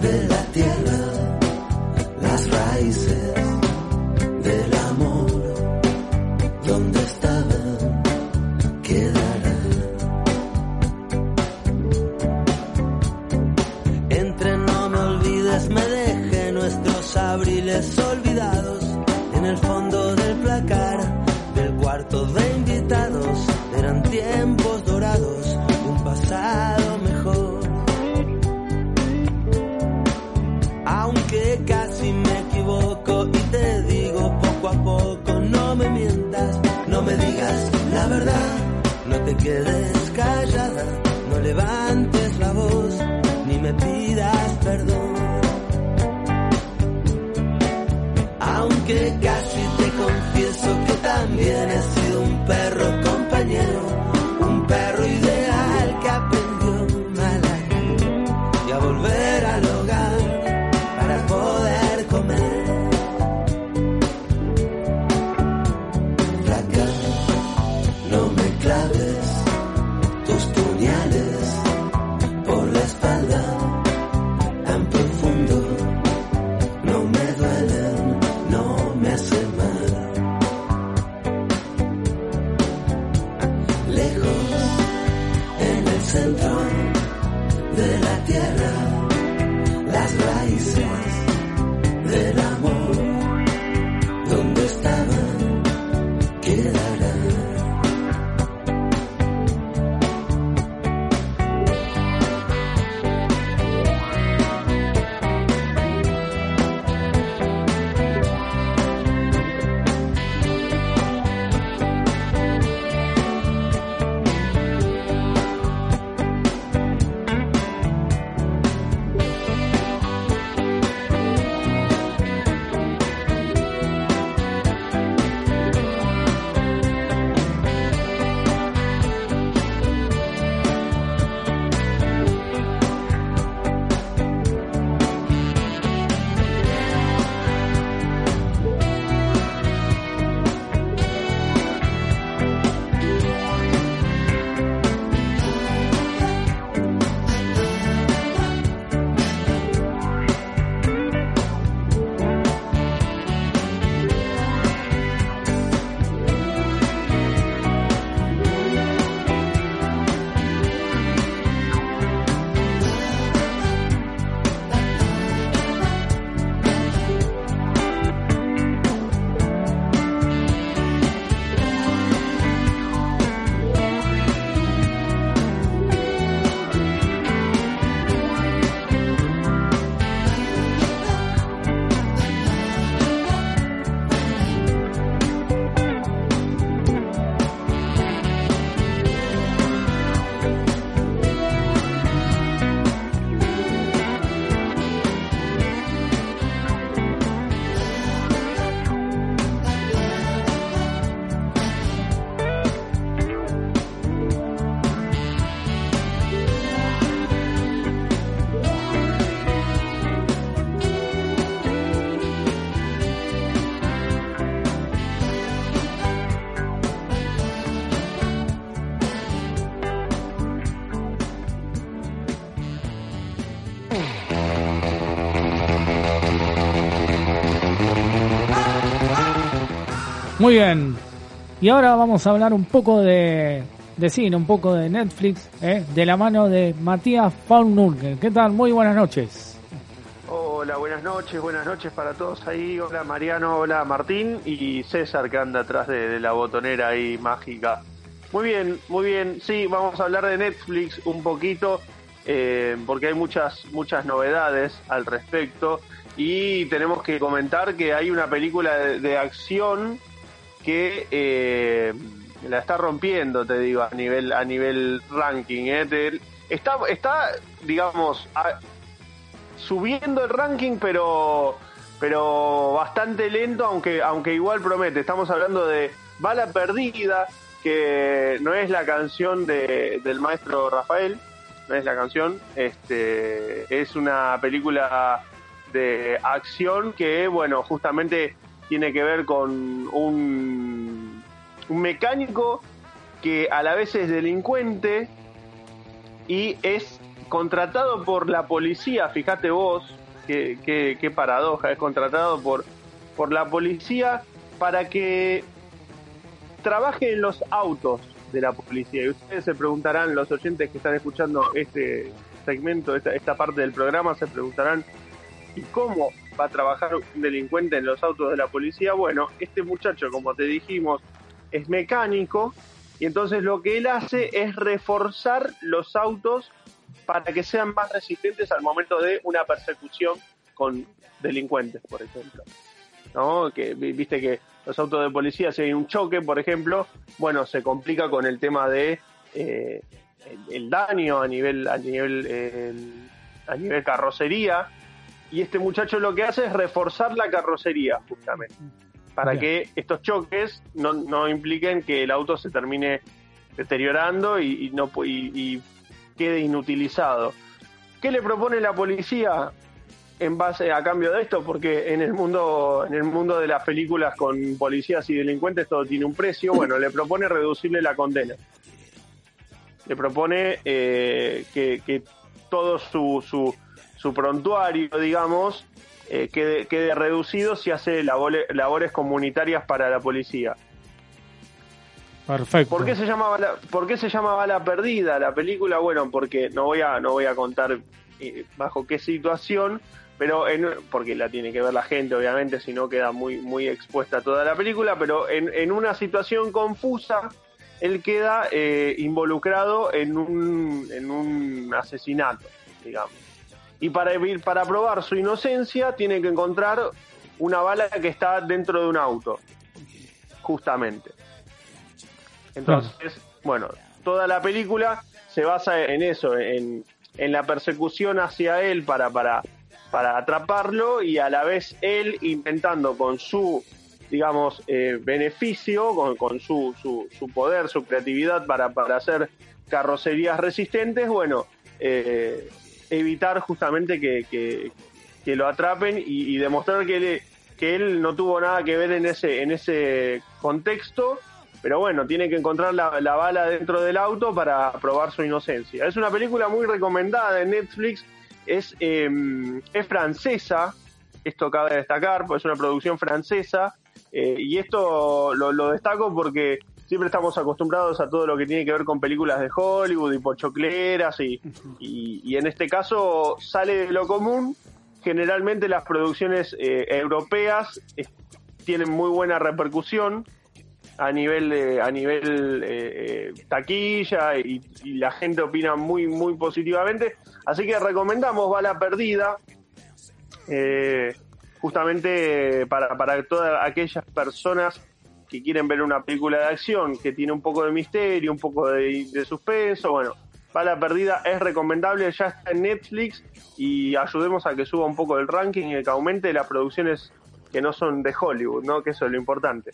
S4: De la tierra, las raíces del amor, te quedes callada, no levantes la
S2: Muy bien. Y ahora vamos a hablar un poco de, cine, un poco de Netflix, ¿eh? de la mano de Matías Faunurgen. ¿Qué tal? Muy buenas noches.
S7: Hola, buenas noches, buenas noches para todos ahí. Hola Mariano, hola Martín y César que anda atrás de, de la botonera ahí mágica. Muy bien, muy bien. Sí, vamos a hablar de Netflix un poquito, eh, porque hay muchas, muchas novedades al respecto. Y tenemos que comentar que hay una película de, de acción que eh, la está rompiendo, te digo, a nivel, a nivel ranking. ¿eh? Está, está, digamos, a- subiendo el ranking, pero pero bastante lento, aunque aunque igual promete. Estamos hablando de Bala Perdida, que no es la canción de, del maestro Rafael, no es la canción, este es una película de acción que, bueno, justamente tiene que ver con un, mecánico que a la vez es delincuente y es contratado por la policía, fíjate vos, qué, qué- paradoja, es contratado por, por la policía para que trabaje en los autos de la policía. Y ustedes se preguntarán, los oyentes que están escuchando este segmento, esta parte del programa, se preguntarán, ¿y cómo va a trabajar un delincuente en los autos de la policía? Bueno, este muchacho, como te dijimos, es mecánico y entonces lo que él hace es reforzar los autos para que sean más resistentes al momento de una persecución con delincuentes, por ejemplo. ¿No? Que vi- viste que los autos de policía, si hay un choque, por ejemplo, bueno, se complica con el tema de eh, el, el daño a nivel a nivel eh, a nivel carrocería y este muchacho lo que hace es reforzar la carrocería justamente para
S2: Bien.
S7: que estos choques no, no impliquen que el auto se termine deteriorando y, y no pu- y, y quede inutilizado. ¿Qué le propone la policía en base a cambio de esto? Porque en el mundo en el mundo de las películas con policías y delincuentes todo tiene un precio. Bueno, le propone reducirle la condena. Le propone eh, que, que todo su, su, su prontuario, digamos, eh, quede, quede reducido si hace labore- labores comunitarias para la policía.
S2: Perfecto.
S7: ¿Por qué se llama Bala, por qué se llama Bala Perdida la película? Bueno, porque no voy a no voy a contar eh, bajo qué situación, pero en, porque la tiene que ver la gente, obviamente, si no queda muy muy expuesta toda la película, pero en, en una situación confusa él queda eh, involucrado en un en un asesinato, digamos. Y para para probar su inocencia tiene que encontrar una bala que está dentro de un auto, justamente. Entonces, bueno, toda la película se basa en eso, en, en la persecución hacia él para, para, para atraparlo y a la vez él intentando con su, digamos, eh, beneficio, con, con su, su, su poder, su creatividad para, para hacer carrocerías resistentes, bueno, eh, evitar justamente que, que, lo atrapen y, y demostrar que él, que él no tuvo nada que ver en ese, en ese contexto pero bueno, tiene que encontrar la, la bala dentro del auto para probar su inocencia. Es una película muy recomendada en Netflix, es, eh, es francesa, esto cabe destacar, pues es una producción francesa, eh, y esto lo, lo destaco porque siempre estamos acostumbrados a todo lo que tiene que ver con películas de Hollywood y pochocleras, y, y, y en este caso sale de lo común. Generalmente las producciones eh, europeas eh, tienen muy buena repercusión a nivel de, a nivel eh, eh, taquilla y, y la gente opina muy muy positivamente así que recomendamos Bala Perdida eh, justamente para, para todas aquellas personas que quieren ver una película de acción que tiene un poco de misterio, un poco de, de suspenso, bueno, Bala Perdida es recomendable, ya está en Netflix y ayudemos a que suba un poco el ranking y que aumente las producciones que no son de Hollywood, ¿no? Que eso es lo importante.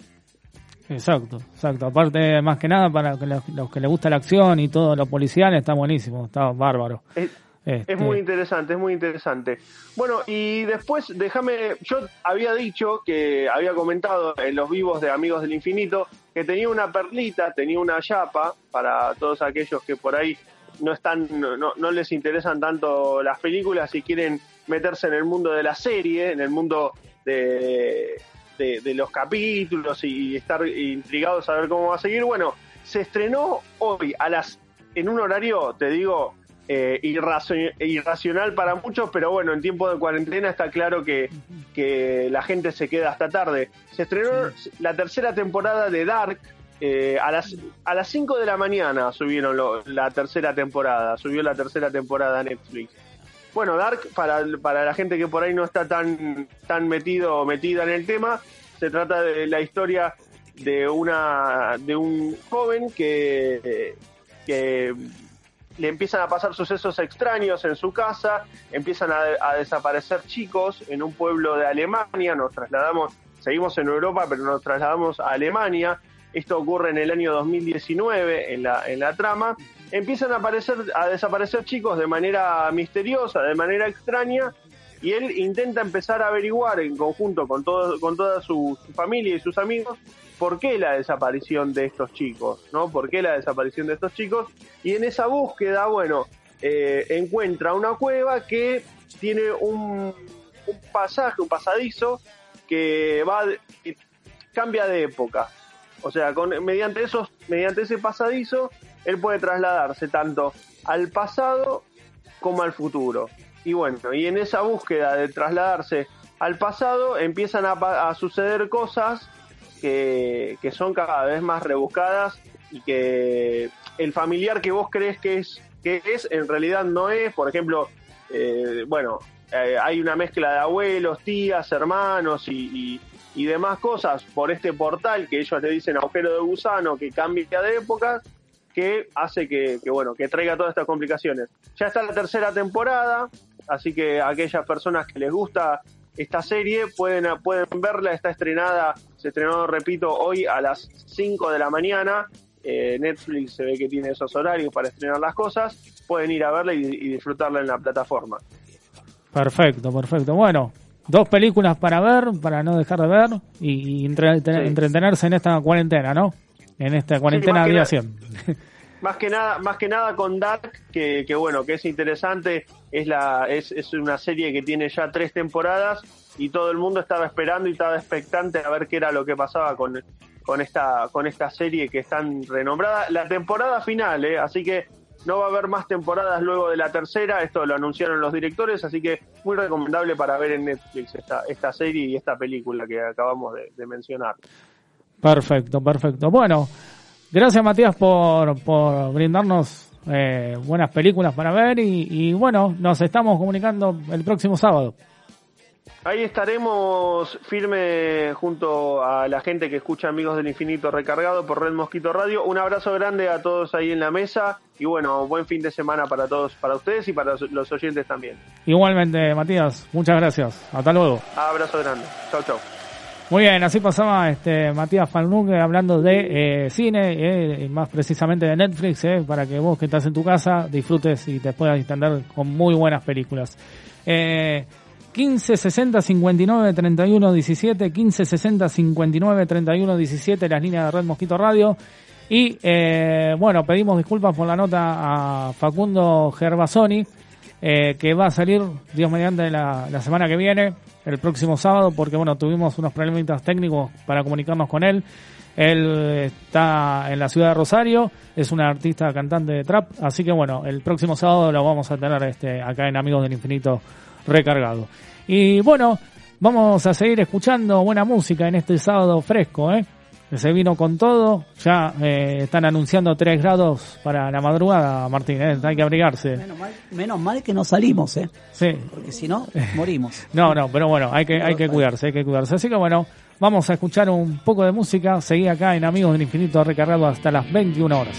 S2: Exacto, exacto. Aparte, más que nada, para los, los que les gusta la acción y todo lo policial, está buenísimo, está bárbaro.
S7: Es,
S2: Este,
S7: es muy interesante, es muy interesante. Bueno, y después déjame, yo había dicho que había comentado en los vivos de Amigos del Infinito que tenía una perlita, tenía una chapa para todos aquellos que por ahí no están, no, no, les interesan tanto las películas y quieren meterse en el mundo de la serie, en el mundo de, de, de los capítulos y estar intrigados a ver cómo va a seguir. Bueno, se estrenó hoy a las en un horario, te digo, eh, irracio- irracional para muchos, pero bueno, en tiempo de cuarentena está claro que, que la gente se queda hasta tarde. Se estrenó la tercera temporada de Dark, eh, a las a las 5 de la mañana subieron lo- la tercera temporada, subió la tercera temporada Netflix. Bueno, Dark, para, para la gente que por ahí no está tan, tan metido o metida en el tema, se trata de la historia de una de un joven que, que le empiezan a pasar sucesos extraños en su casa, empiezan a, desaparecer chicos en un pueblo de Alemania, nos trasladamos, seguimos en Europa, pero nos trasladamos a Alemania, esto ocurre en el año 2019 en la, en la trama, empiezan a aparecer, a desaparecer chicos de manera misteriosa, de manera extraña, y él intenta empezar a averiguar en conjunto con todo, con toda su familia y sus amigos por qué la desaparición de estos chicos, ¿no? ¿Por qué la desaparición de estos chicos? Y en esa búsqueda, bueno, eh, encuentra una cueva que tiene un, pasaje, un pasadizo que va cambia de época. O sea, con, mediante esos, mediante ese pasadizo, él puede trasladarse tanto al pasado como al futuro. Y bueno, y en esa búsqueda de trasladarse al pasado empiezan a, a suceder cosas que, son cada vez más rebuscadas y que el familiar que vos crees que es, que es en realidad no es. Por ejemplo, eh, bueno, eh, hay una mezcla de abuelos, tías, hermanos y, y- demás cosas por este portal que ellos le dicen agujero de gusano que cambia de épocas que hace que, que, bueno que traiga todas estas complicaciones. Ya está la tercera temporada, así que aquellas personas que les gusta esta serie pueden, pueden verla, está estrenada, se estrenó, repito, hoy a las 5 de la mañana. Eh, Netflix se ve que tiene esos horarios para estrenar las cosas, pueden ir a verla y, y disfrutarla en la plataforma.
S2: Perfecto, perfecto. Bueno, dos películas para ver, para no dejar de ver y, y entre-
S7: Sí.
S2: entretenerse en esta cuarentena, ¿no? En esta cuarentena
S7: nada-
S2: 100.
S7: más que nada más que nada con Dark que, que bueno que es interesante es la es, es una serie que tiene ya tres temporadas y todo el mundo estaba esperando y estaba expectante a ver qué era lo que pasaba con con esta con esta serie que es tan renombrada la temporada final ¿eh? así que no va a haber más temporadas luego de la tercera esto lo anunciaron los directores así que muy recomendable para ver en Netflix esta esta serie y esta película que acabamos de- mencionar
S2: Perfecto, perfecto. Bueno, gracias Matías por, por brindarnos eh, buenas películas para ver y bueno, nos estamos comunicando el próximo sábado.
S7: Ahí estaremos firme junto a la gente que escucha Amigos del Infinito recargado por Red Mosquito Radio. Un abrazo grande a todos ahí en la mesa y bueno, buen fin de semana para todos, para ustedes y para los- oyentes también.
S2: Igualmente, Matías, muchas gracias. Hasta luego.
S7: Abrazo grande. Chau, chau.
S2: Muy bien, así pasaba este Matías Falnuque hablando de eh, cine, eh, y más precisamente de Netflix, eh, para que vos que estás en tu casa disfrutes y te puedas entender con muy buenas películas. Eh, 15 60 59 31 17, 15 60 59 31 17, las líneas de Red Mosquito Radio. Y eh, bueno, pedimos disculpas por la nota a Facundo Gervasoni, eh, que va a salir, Dios mediante, la, la semana que viene, el próximo sábado, porque bueno, tuvimos unos problemitas técnicos para comunicarnos con él. Él está en la ciudad de Rosario, es un artista cantante de trap, así que bueno, el próximo sábado lo vamos a tener este, acá en Amigos del Infinito recargado. Y bueno, vamos a seguir escuchando buena música en este sábado fresco, ¿eh? se vino con todo. Ya eh, están anunciando 3 grados para la madrugada, Martín, ¿eh? hay que abrigarse.
S3: Menos mal, menos mal que no salimos, ¿eh?
S2: Sí.
S3: Porque si no, morimos.
S2: No, no, pero bueno, hay que, hay que cuidarse, hay que cuidarse. Así que bueno, vamos a escuchar un poco de música. Seguí acá en Amigos del Infinito recargado hasta las 21 horas.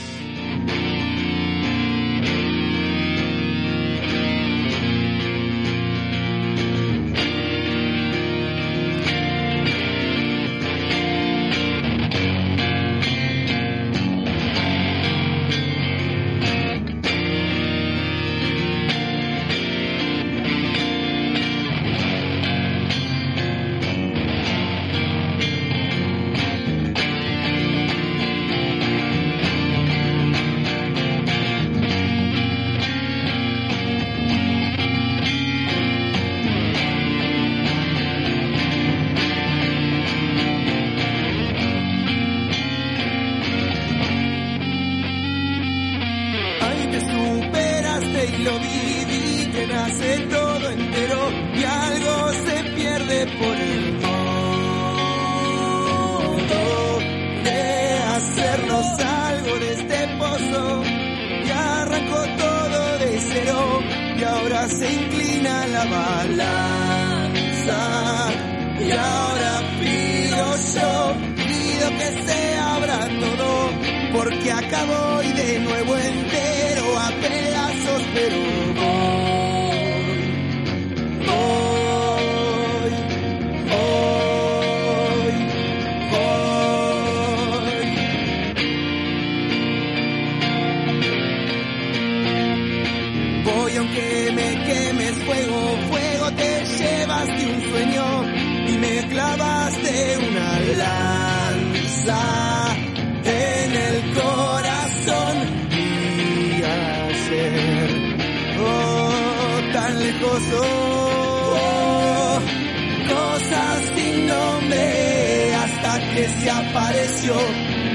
S8: Que se apareció,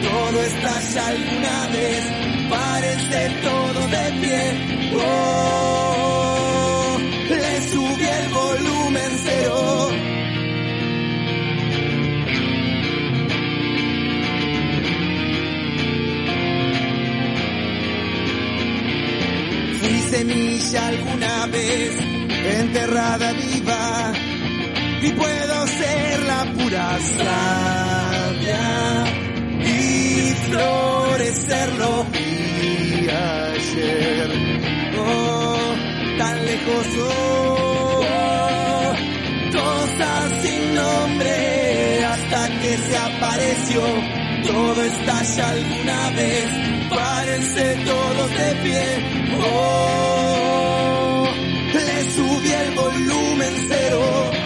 S8: todo estalla alguna vez, parece todo de pie, oh, le subí el volumen cero. Fui semilla alguna vez, enterrada viva, y puedo ser la pura y florecerlo. Y ayer, oh, tan lejos, oh, cosas sin nombre, hasta que se apareció, todo estalla alguna vez, párense todos de pie, oh, le subí el volumen cero.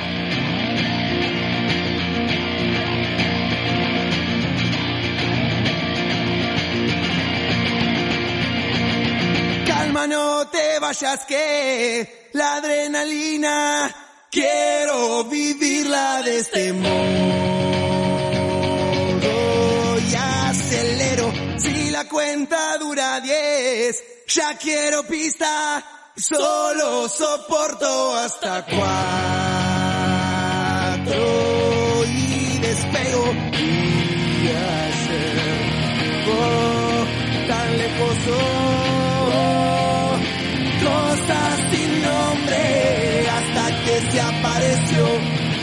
S8: Vayas que la adrenalina quiero vivirla de este modo. Y acelero si la cuenta dura 10 ya quiero pista solo soporto hasta cuatro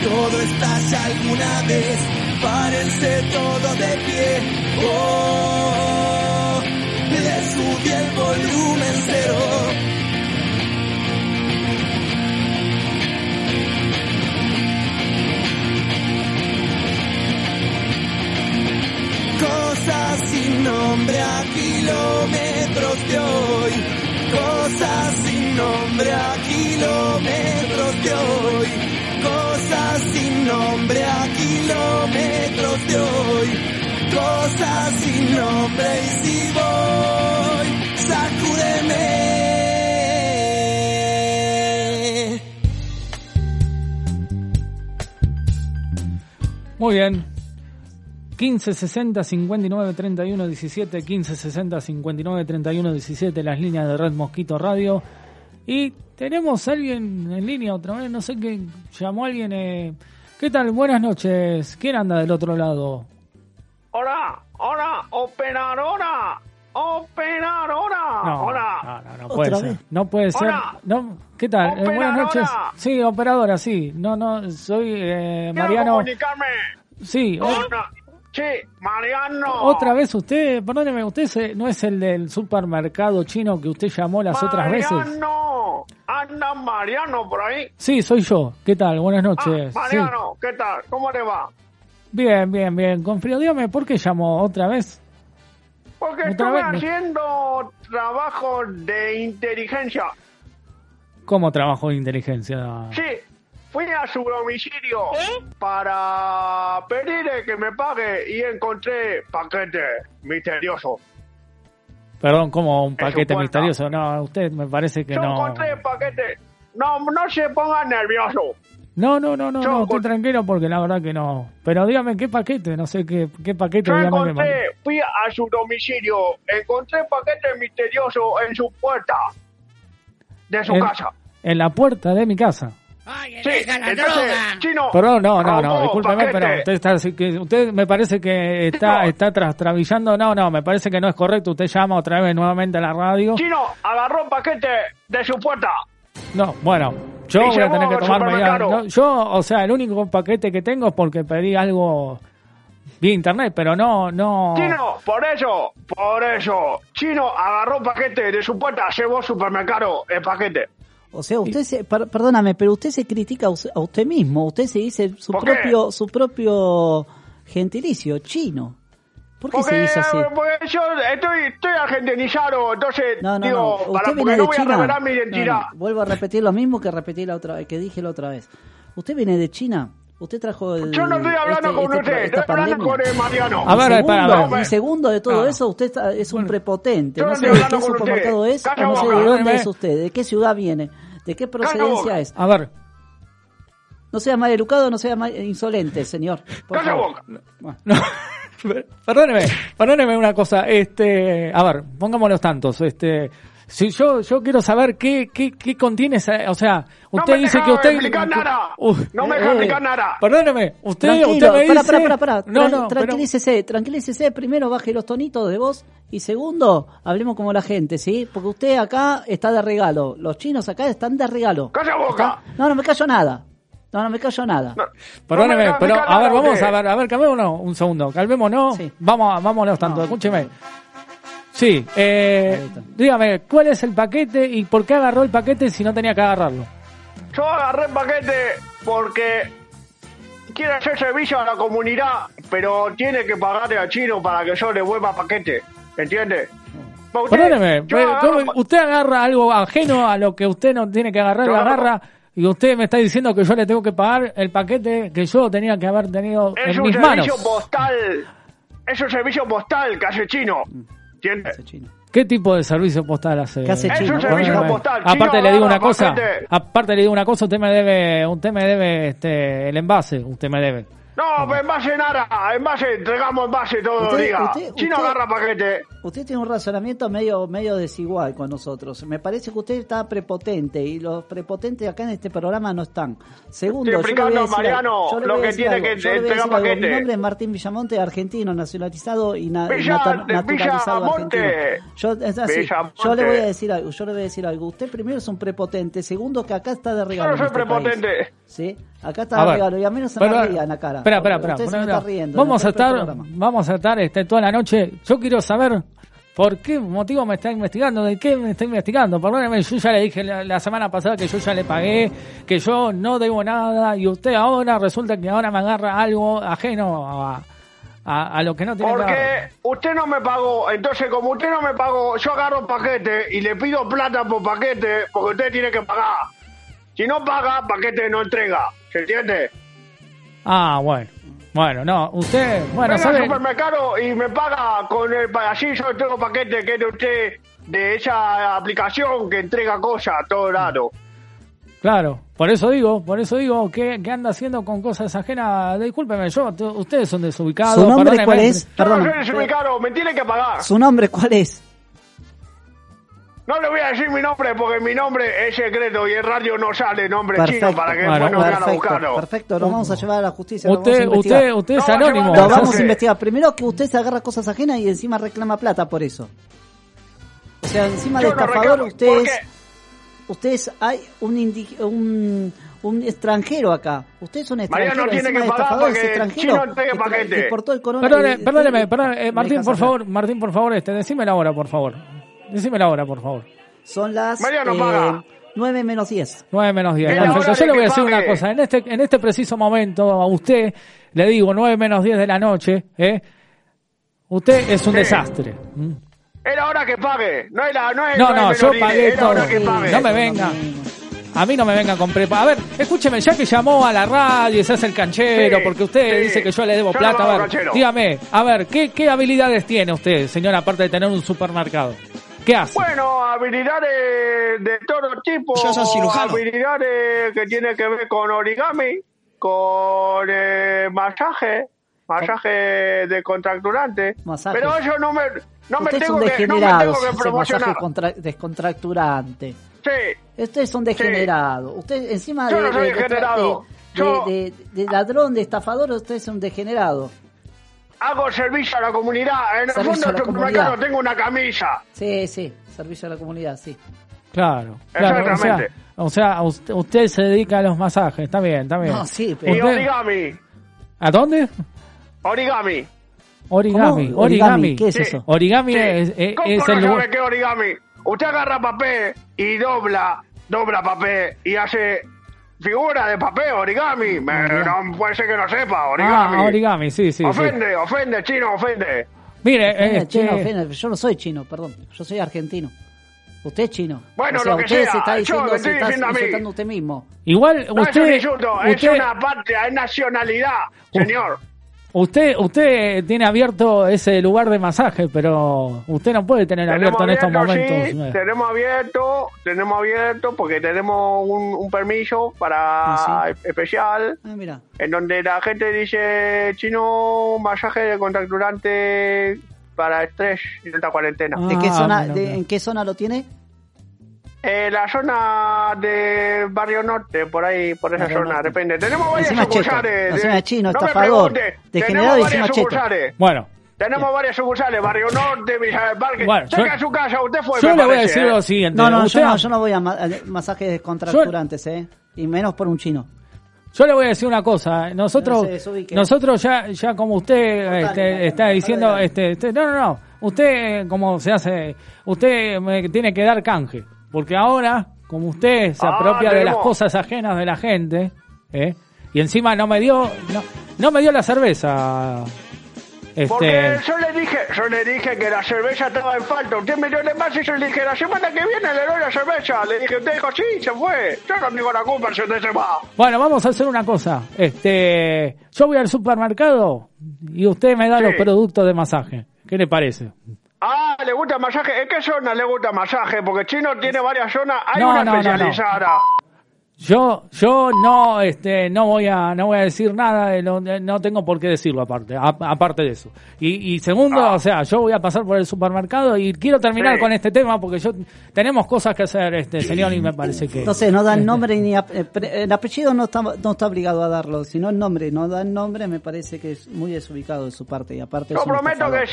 S8: todo estalla alguna vez. Párense todo de pie. Oh, le subí el volumen cero. Cosas sin nombre a kilómetros de hoy, cosas sin nombre a kilómetros de hoy, nombre a kilómetros de hoy, cosas sin nombre y si voy, sacúdeme.
S2: Muy bien. 15 60 59 31 17 15 60 59 31 17 las líneas de Red Mosquito Radio y tenemos a alguien en línea otra vez no sé qué llamó alguien eh, ¿qué tal? buenas noches ¿quién anda del otro lado?
S7: Hola, hola, operadora, operadora.
S2: No,
S7: hola.
S2: no, no, no puede ser.
S3: vez.
S2: No puede ser.
S7: Hola.
S2: No, ¿Qué tal? Eh, buenas noches. Sí, operadora, sí. No, no, soy eh, Mariano.
S7: comunicarme.
S2: Sí,
S7: Hola. Sí, Mariano.
S2: otra vez usted, perdóneme, usted se- no es el del supermercado chino que usted llamó las otras veces.
S7: Mariano. Anda Mariano por ahí.
S2: Sí, soy yo. ¿Qué tal? Buenas
S7: Ah,
S2: noches. Sí.
S7: Mariano, ¿qué tal? ¿Cómo te va?
S2: Bien, bien, bien. Con frío, dígame, ¿por qué llamó otra vez?
S7: Porque
S2: Otra
S7: estuve
S2: vez.
S7: haciendo trabajo de inteligencia.
S2: ¿Cómo trabajo de inteligencia?
S7: Sí, fui a su domicilio para pedirle que me pague y encontré paquete misterioso.
S2: Perdón, como un paquete misterioso. No, usted me parece que
S7: Yo
S2: no.
S7: encontré paquete. No, no se ponga nervioso.
S2: No, no, no, no,
S7: Yo
S2: no, estoy tranquilo porque la verdad que no. Pero dígame qué paquete, no sé qué, qué paquete.
S7: Yo
S2: dígame
S7: encontré, fui a su domicilio, encontré paquete misterioso en su puerta de su
S2: En-
S7: casa.
S2: En la puerta de mi casa.
S7: Sí, entonces, chino,
S2: Perdón, no, no, no, discúlpeme,
S7: paquete.
S2: pero usted está, que usted me parece que está,
S7: Chino.
S2: está tras, trabillando. No, no, me parece que no es correcto. Usted llama otra vez nuevamente a la radio.
S7: Chino agarró paquete de su puerta.
S2: No, bueno, Yo
S7: Y
S2: voy a tener que tomar
S7: supermercado.
S2: no, yo, o sea, el único paquete que tengo es porque pedí algo vía internet, pero no, no.
S7: Chino, por eso, por eso. Chino agarró un paquete de su puerta, llevó supermercado el paquete.
S3: O sea, usted se, per- perdóname, pero usted se critica a us- a usted mismo, usted se dice su
S7: ¿Por qué?
S3: propio su propio gentilicio, chino. ¿Por qué se
S7: Porque,
S3: dice así?
S7: porque yo estoy, estoy argentinizado, entonces
S3: No, no,
S7: digo,
S3: no.
S7: para,
S3: Usted
S7: porque
S3: viene
S7: no
S3: de
S7: voy a
S3: China.
S7: revelar mi
S3: No,
S7: identidad.
S3: no, Vuelvo a repetir lo mismo que repetí la otra que dije la otra vez. Usted viene de China. Usted trajo el,
S7: Yo no estoy hablando
S3: este-
S7: con
S3: este-
S7: usted, estoy hablando
S3: pandemia.
S7: con el Mariano.
S2: A ver,
S3: segundo,
S2: a ver.
S3: y segundo de todo
S2: Ah.
S3: eso, usted está- es un prepotente.
S7: Yo
S3: No
S7: no
S3: sé
S7: estoy
S3: de qué
S7: hablando con
S3: supermercado
S7: usted.
S3: es, no sé de dónde es usted, de qué ciudad viene, de qué procedencia es.
S2: A ver,
S3: No sea mal educado, no sea mal insolente, señor. Por
S7: Calla
S3: favor.
S7: boca.
S2: No, perdóneme, perdóneme una cosa, este, a ver, pongámonos tantos, este, si yo, yo quiero saber qué, qué, qué contiene esa, o sea, usted dice que usted,
S7: explicar nada.
S2: Uh,
S7: No me
S3: Eh,
S7: deja
S3: eh.
S7: explicar nada.
S2: perdóneme, usted,
S3: Tranquilo,
S2: usted me dice,
S3: para, para, para,
S2: no, no, pero-
S3: tranquilícese, tranquilícese, primero baje los tonitos de voz y segundo, hablemos como la gente, ¿sí? Porque usted acá está de regalo, los chinos acá están de regalo.
S7: Calla boca.
S3: ¿Está? No, no me callo nada. No, no me callo nada.
S7: No,
S2: Perdóneme,
S7: no
S2: pero a ver, vamos a ver, a ver, calmémonos un segundo, calmémonos,
S3: Sí.
S2: vamos, a- vámonos tanto,
S3: No.
S2: escúcheme. Sí, eh, dígame, ¿cuál es el paquete y por qué agarró el paquete si no tenía que agarrarlo?
S7: Yo agarré el paquete porque quiere hacer servicio a la comunidad, pero tiene que pagarle a Chino para que yo le vuelva paquete. ¿Entiende? Usted-
S2: Perdóneme,
S7: agarro
S2: ¿cómo-
S7: pa-
S2: usted agarra algo ajeno a lo que usted no tiene que agarrar, lo
S7: agarro-
S2: agarra y usted me está diciendo que yo le tengo que pagar el paquete que yo tenía que haber tenido
S7: es
S2: en
S7: un
S2: mis manos.
S7: servicio postal. Es un servicio postal que hace Chino. ¿Entiende?
S3: Ese chino.
S2: ¿Qué tipo de servicio postal hace?
S3: ¿Qué hace
S7: Es un servicio postal.
S2: Aparte le digo una cosa, aparte le digo una cosa, usted me debe, usted me debe este el envase, usted me debe.
S7: No, pues en base nada. En base, entregamos en base todos los
S3: Usted-
S7: días.
S3: usted-
S7: Chino
S3: usted-
S7: agarra paquete.
S3: Usted tiene un razonamiento medio medio desigual con nosotros. Me parece que usted está prepotente y los prepotentes acá en este programa no están. Segundo,
S7: Estoy
S3: yo le voy a decir
S7: Mariano,
S3: algo. Yo le
S7: lo
S3: voy a
S7: que tiene
S3: algo.
S7: que entregar.
S3: Mi nombre es Martín Villamonte, argentino, nacionalizado y na-
S7: Villa-
S3: naturalizado argentino. Yo, es así.
S7: Villamonte.
S3: yo le voy a decir algo. Yo le voy a decir algo. Usted primero es un prepotente. Segundo, que acá está de regalo.
S7: Yo no soy
S3: este país.
S7: prepotente.
S3: ¿Sí? Acá está
S2: ver,
S3: regalo y a mí no se
S2: pero-
S3: me rían la cara.
S2: Espera, espera, espera. Vamos a
S3: el propio
S2: estar, vamos a estar este, toda la noche. Yo quiero saber por qué motivo me está investigando, de qué me está investigando. Perdóneme, yo ya le dije la, la semana pasada que yo ya le pagué, que yo no debo nada y usted ahora resulta que ahora me agarra algo ajeno a, a, a lo que no tiene.
S7: Porque usted no me pagó, entonces como usted no me pagó, yo agarro paquete y le pido plata por paquete porque usted tiene que pagar. Si no paga, paquete no entrega. ¿Se entiende?
S2: Ah, bueno. Bueno, no, usted, bueno,
S7: Venga al
S2: ¿sabe?
S7: supermercado y me paga con el así yo tengo paquete que es de usted de esa aplicación que entrega cosas a todo lado.
S2: Claro, por eso digo, por eso digo, ¿qué, qué anda haciendo con cosas ajenas? Discúlpeme, yo, ustedes son desubicados.
S3: ¿Su nombre cuál es? Perdón.
S7: soy desubicado, me tiene que pagar.
S3: ¿Su nombre cuál es?
S7: No le voy a decir mi nombre porque mi nombre es secreto y en radio no sale nombre
S3: Perfecto.
S7: chino para que
S2: Bueno,
S7: después no vengan a
S3: perfecto,
S7: buscarlo.
S3: perfecto, lo vamos a llevar a la justicia. lo
S2: Usted,
S3: vamos a investigar.
S2: usted, usted es
S7: No,
S2: anónimo.
S3: Lo
S7: no,
S3: vamos a investigar. Primero que usted se agarra cosas ajenas y encima reclama plata por eso. O sea, encima de
S7: Yo no
S3: estafador,
S7: reclamo,
S3: usted
S7: ¿por
S3: es,
S7: qué?
S3: usted es, hay un, indi- un, un extranjero acá. Usted es un extranjero.
S7: Mariano tiene
S3: encima
S7: que
S3: de
S7: pagar
S3: es
S7: porque
S3: extranjero.
S7: Chino entregue paquete.
S3: que exportó el corona-
S2: Perdone,
S3: eh,
S2: perdóneme,
S3: eh,
S2: Martín, por favor, Martín, por favor, este, decime la hora, por favor. Decime la hora, por favor.
S3: Son las
S7: Mariano,
S3: eh,
S7: paga.
S3: 9 menos 10.
S2: 9 menos 10.
S7: Es la
S2: Perfecto.
S7: hora
S2: Yo le voy a decir una cosa. En este, en este preciso momento, a usted, le digo 9 menos 10 de la noche, ¿eh? Usted es un
S7: Sí.
S2: desastre. ¿Mm?
S7: Es la hora que pague. No es la, no es,
S2: No, no, yo pagué
S7: hora
S2: todo.
S7: que
S2: Sí,
S7: pague.
S2: no me venga. A mí no me vengan con prepa. A ver, escúcheme, ya que llamó a la radio y se hace el canchero,
S7: Sí,
S2: porque usted
S7: sí.
S2: dice que yo le debo
S7: Yo
S2: plata. A ver,
S7: canchero.
S2: dígame, a ver, ¿qué, ¿qué habilidades tiene usted, señor, aparte de tener un supermercado? ¿Qué hace?
S7: Bueno, habilidades de todo tipo.
S9: Yo soy cirujano.
S7: Habilidades que tienen que ver con origami, con eh, masaje, masaje descontracturante.
S3: Masaje.
S7: Pero eso no me, no me
S3: usted
S7: tengo que, no me tengo que promocionar.
S3: masaje contra- descontracturante.
S7: Sí,
S3: Usted es un degenerado. Usted encima
S7: Yo
S3: de,
S7: no soy
S3: de- de-
S7: degenerado.
S3: de-
S7: Yo-
S3: de- de- de ladrón, de estafador, usted es un degenerado.
S7: Hago servicio a la comunidad. En el
S3: Servicio
S7: fondo del supermercado tengo una camisa.
S3: Sí, sí, servicio a la comunidad, sí.
S2: Claro, claro. O sea,
S7: Exactamente.
S2: o sea, usted, usted se dedica a los masajes, está bien, está bien.
S3: No, sí,
S7: Y
S3: pero...
S2: Usted-
S7: origami.
S2: ¿A dónde?
S7: Origami.
S2: Origami,
S3: ¿Cómo?
S2: origami.
S3: ¿Qué es
S7: Sí.
S3: eso?
S2: Origami
S7: Sí.
S2: es, es-
S7: ¿Cómo
S2: es
S7: no
S2: el
S7: sabe
S2: lugar.
S7: qué es origami? Usted agarra papel y dobla, dobla papel y hace figura de papel, origami. Me- no puede ser que no sepa, origami.
S2: Ah, origami, sí, sí. sí.
S7: ofende, ofende, chino, ofende.
S2: Mire,
S3: Eh,
S2: este,
S3: chino, ofende, yo no soy chino, perdón. Yo soy argentino. Usted es chino.
S7: Bueno,
S3: o sea,
S7: lo que
S3: usted
S7: sea,
S3: se está
S7: yo
S3: diciendo,
S7: me
S3: se está
S7: diciendo a mí.
S3: insultando usted mismo.
S2: igual
S7: No
S2: usted,
S7: es un insulto, es una parte, es nacionalidad, señor.
S2: Usted, usted tiene abierto ese lugar de masaje, pero usted no puede tener
S7: Tenemos
S2: abierto en estos momentos.
S7: sí, tenemos abierto, tenemos abierto porque tenemos un, un permiso para
S3: Ah,
S7: especial
S3: Ah, mira.
S7: en donde la gente dice chino masaje de contracturante para estrés y alta cuarentena.
S3: ¿De qué
S2: Ah,
S3: zona,
S2: mira,
S3: de-
S2: mira.
S3: ¿En qué zona lo tiene?
S7: Eh, la zona de Barrio Norte, por ahí, por esa
S3: Barrio
S7: zona,
S3: Norte.
S7: depende. Tenemos varias
S3: Encima es cheto,
S7: sucursales. de-
S3: chino,
S7: no me
S3: estafador,
S7: pregunte,
S3: degenerado
S7: tenemos varias
S3: cheto.
S7: sucursales.
S2: Bueno,
S7: Tenemos varias sucursales, Barrio Norte, Villa del Parque.
S2: Bueno,
S7: Cerca
S2: yo-
S7: de su casa, usted fue,
S2: yo
S7: me
S2: le voy a decir
S7: ¿eh?
S2: lo siguiente.
S3: No, no,
S2: usted
S3: yo no, yo no voy a ma- a masajes descontracturantes, ¿eh? Y menos por un chino.
S2: Yo le voy a decir una cosa, nosotros,
S3: No se desubique.
S2: nosotros ya, ya como usted este, está diciendo, este, este, no, no, no, usted como se hace, usted me tiene que dar canje, porque ahora, como usted se
S7: Ah,
S2: apropia de las cosas ajenas de la gente, ¿eh? y encima no me dio, no, no me dio la cerveza,
S7: Porque
S2: este,
S7: yo le dije, yo le dije que la cerveza estaba en falta. Usted me dio el envase y yo le dije, la semana que viene le doy la cerveza. Le dije, usted dijo, sí, se fue. Yo no tengo la culpa si usted se va.
S2: bueno, vamos a hacer una cosa, este, yo voy al supermercado y usted me da
S7: Sí.
S2: los productos de masaje, ¿qué le parece?
S7: Ah, ¿le gusta masaje? ¿En qué zona le gusta masaje? Porque Chino tiene varias zonas. Hay
S2: No,
S7: una
S2: no, no. Yo, yo no, este, no voy a, no voy a decir nada de lo, de- no tengo por qué decirlo aparte, a- aparte de eso. Y, y segundo,
S7: Ah.
S2: o sea, yo voy a pasar por el supermercado y quiero terminar
S7: Sí.
S2: con este tema porque yo tenemos cosas que hacer, este señor, y me parece que.
S3: No sé, no dan nombre ni ap- eh, el apellido no está, no está obligado a darlo, sino el nombre, no dan nombre, me parece que es muy desubicado de su parte y aparte
S7: Yo prometo
S3: estafador.
S7: que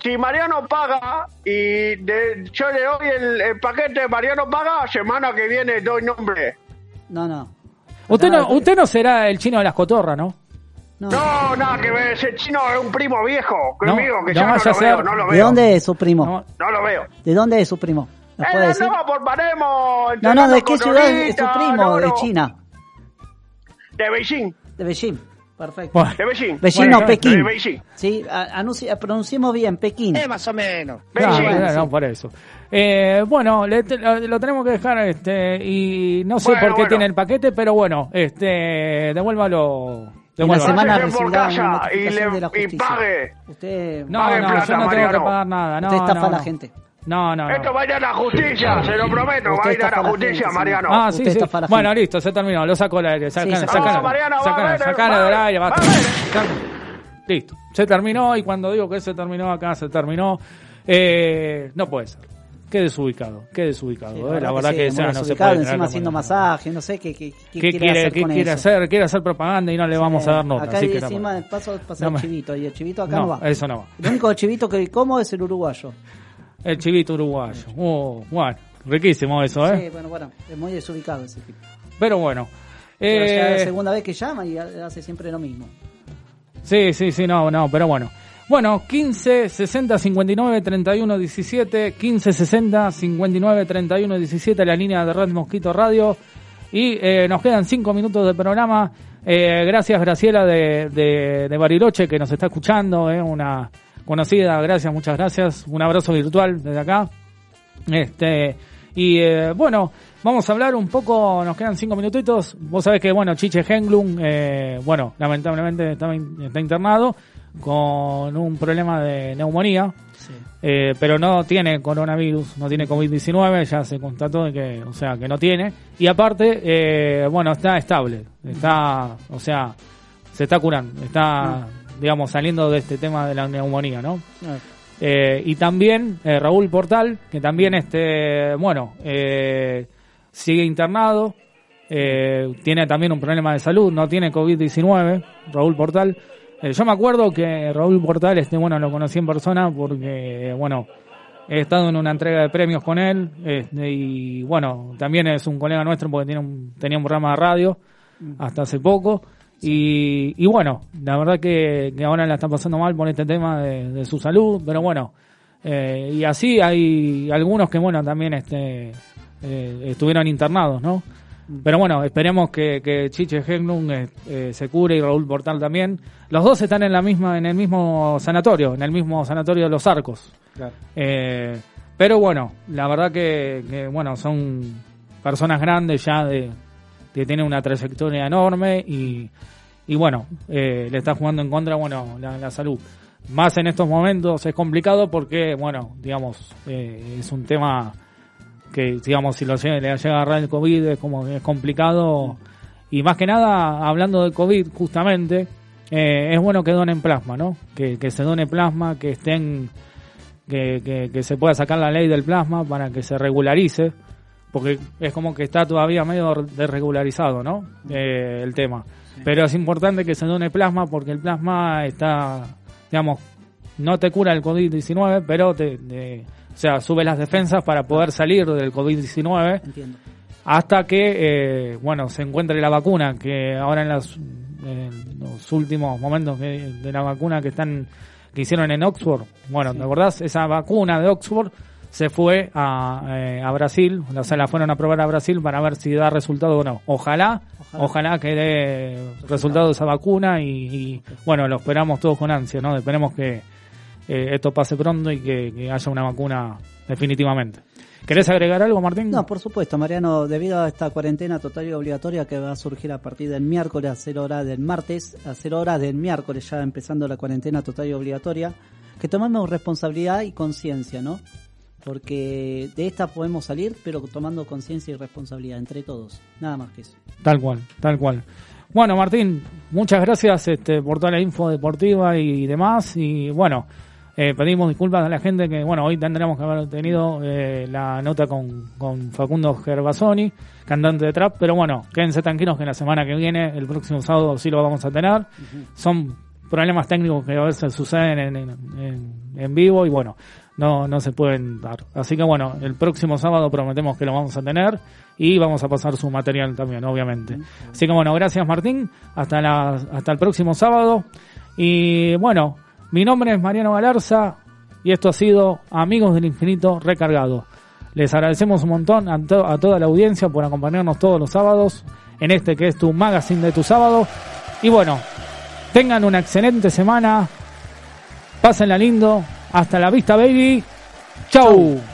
S7: si, si Mariano paga y de- yo le doy el, el paquete de Mariano paga, semana que viene doy nombre.
S3: No, no.
S2: Usted no, usted no será el chino de las cotorras, ¿no?
S3: no.
S7: No, nada que ver, ese chino es un primo viejo,
S2: No,
S7: conmigo, que
S2: no
S7: ya no
S2: vaya a
S7: lo veo,
S2: ser-
S7: no lo
S3: ¿De
S7: veo.
S3: dónde es su primo?
S2: No.
S7: No lo veo.
S3: ¿De dónde es su primo? ¿Nos puede
S7: Eh,
S3: decir?
S7: no, por.
S3: No, no, ¿de qué ciudad es su primo?
S7: no,
S3: De. China.
S7: De Beijing,
S3: De Beijing. Perfecto.
S2: Bueno,
S7: de Beijing.
S3: Beijing
S2: Bueno,
S3: o Pekín.
S7: de Beijing.
S3: Sí, pronunciemos bien, Pekín.
S9: más o menos.
S7: Beijing.
S2: no, no, por eso. Eh, bueno, le- lo, lo tenemos que dejar, este, y no sé
S7: Bueno,
S2: por qué
S7: bueno.
S2: tiene el paquete, pero bueno, este, devuélvalo.
S3: La semana recibirá una
S7: y
S3: notificación
S7: le-
S3: de la
S7: y
S3: justicia.
S7: pague.
S3: Usted,
S2: No,
S7: Pague
S2: no,
S7: plata,
S2: yo no tengo que pagar nada. No,
S3: usted estafa
S2: no,
S3: a la gente.
S2: No, no, no.
S7: Esto va a ir a la justicia, se lo prometo, va a ir a la
S3: la
S7: justicia,
S3: gente,
S7: Mariano.
S2: Ah, sí, sí.
S3: la
S2: Bueno, listo, se terminó. Lo saco al aire. Saca,
S3: Sí,
S2: sacalo,
S7: No, Mariano, va a
S2: del
S7: ver,
S2: aire, basta. Listo. Se terminó y cuando digo que se terminó acá, se terminó. Eh, no puede ser. Qué desubicado, qué desubicado.
S3: Sí,
S2: eh, La verdad
S3: sí,
S2: que,
S3: muy
S2: esa no se
S3: desubicado,
S2: puede
S3: encima haciendo masaje, no sé qué, qué, qué
S2: ¿Qué
S3: quiere,
S2: quiere,
S3: hacer
S2: qué
S3: con
S2: quiere
S3: eso.
S2: hacer? Quiere hacer propaganda y no le vamos a dar nota.
S3: Acá
S2: así que no.
S3: encima de paso pasa
S2: No
S3: el chivito y el chivito acá
S2: No,
S3: no, va.
S2: eso no va.
S3: El único chivito que como es el uruguayo.
S2: El chivito uruguayo. Uh, bueno, riquísimo eso, ¿eh?
S3: Sí, bueno, bueno, es muy desubicado ese tipo.
S2: Pero bueno.
S3: Pero ya es la
S2: Eh,
S3: segunda vez que llama y hace siempre lo mismo.
S2: Sí, sí, sí, no, no, pero bueno. Bueno, 15 60 59 31 17, 15 60 59 31 17, la línea de Red Mosquito Radio. Y eh, nos quedan cinco minutos de programa. Eh, gracias, Graciela de, de, de Bariloche, que nos está escuchando, eh, una conocida. Gracias, muchas gracias. Un abrazo virtual desde acá. Este, y eh, bueno, vamos a hablar un poco, nos quedan cinco minutitos. Vos sabés que, bueno, Chiche Henglung, eh, bueno, lamentablemente está, está internado con un problema de neumonía, eh, pero no tiene coronavirus, no tiene COVID-19, ya se constató de que, o sea, que no tiene. Y aparte, eh, bueno, está estable, está, o sea, se está curando, está, digamos, saliendo de este tema de la neumonía, ¿no? Eh, y también eh, Raúl Portal, que también este, bueno, eh, sigue internado, eh, tiene también un problema de salud, no tiene COVID-19, Raúl Portal. Yo me acuerdo que Raúl Portal, este, bueno, lo conocí en persona porque, bueno, he estado en una entrega de premios con él este, y bueno, también es un colega nuestro porque tiene un, tenía un programa de radio hasta hace poco. Y, y bueno, la verdad que, que ahora la está pasando mal por este tema de, de su salud, pero bueno, eh, y así hay algunos que bueno, también este, eh, estuvieron internados, ¿no? Pero bueno, esperemos que, que Chiche Hegnum eh, eh, se cure y Raúl Portal también. Los dos están en la misma, en el mismo sanatorio, en el mismo sanatorio de los Arcos.
S3: Claro.
S2: Eh, pero bueno, la verdad que, que, bueno, son personas grandes ya de que tienen una trayectoria enorme y, y bueno, eh, le está jugando en contra, bueno, la, salud. Más en estos momentos es complicado porque, bueno, digamos, eh, es un tema que, digamos, si lo llega, le llega a agarrar el COVID es como es complicado. Y más que nada, hablando del COVID, justamente, eh, es bueno que donen plasma, ¿no? Que, que se done plasma, que estén, que, que, que se pueda sacar la ley del plasma para que se regularice, porque es como que está todavía medio desregularizado, ¿no? Eh, el tema. Pero es importante que se done plasma porque el plasma está, digamos, no te cura el COVID-19, pero te, te- o sea, sube las defensas para poder salir del COVID-19
S3: Entiendo.
S2: hasta que, eh, bueno, se encuentre la vacuna, que ahora en, las- en los últimos momentos de la vacuna que están que hicieron en Oxford, bueno, ¿te acordás? Esa vacuna de Oxford se fue a, eh, a Brasil, o sea, la fueron a probar a Brasil para ver si da resultado o no. Ojalá,
S3: Ojalá.
S2: ojalá, que dé resultado esa vacuna y, y, bueno, lo esperamos todos con ansia, ¿no? Esperemos que eh, esto pase pronto y que, que haya una vacuna definitivamente. ¿Querés agregar algo, Martín?
S3: No, por supuesto, Mariano, debido a esta cuarentena total y obligatoria que va a surgir a partir del miércoles a 0 horas del martes, a 0 horas del miércoles ya empezando la cuarentena total y obligatoria, que tomemos responsabilidad y conciencia, ¿no? Porque de esta podemos salir, pero tomando conciencia y responsabilidad entre todos, nada más que eso.
S2: Tal cual, tal cual. Bueno, Martín, muchas gracias este, por toda la info deportiva y demás. Y bueno, eh, pedimos disculpas a la gente que, bueno, hoy tendremos que haber tenido eh, la nota con, con Facundo Gervasoni, cantante de trap. Pero bueno, quédense tranquilos que la semana que viene, el próximo sábado, sí lo vamos a tener. Son problemas técnicos que a veces suceden en, en, en- en vivo y bueno, no, no se pueden dar. Así que bueno, el próximo sábado prometemos que lo vamos a tener y vamos a pasar su material también, obviamente. Así que bueno, gracias Martín, hasta, la, hasta el próximo sábado. Y bueno, mi nombre es Mariano Galarza y esto ha sido Amigos del Infinito Recargado. Les agradecemos un montón a, a toda la audiencia por acompañarnos todos los sábados en este que es tu magazine de tu sábado. Y bueno, tengan una excelente semana, pásenla lindo, hasta la vista baby, chau.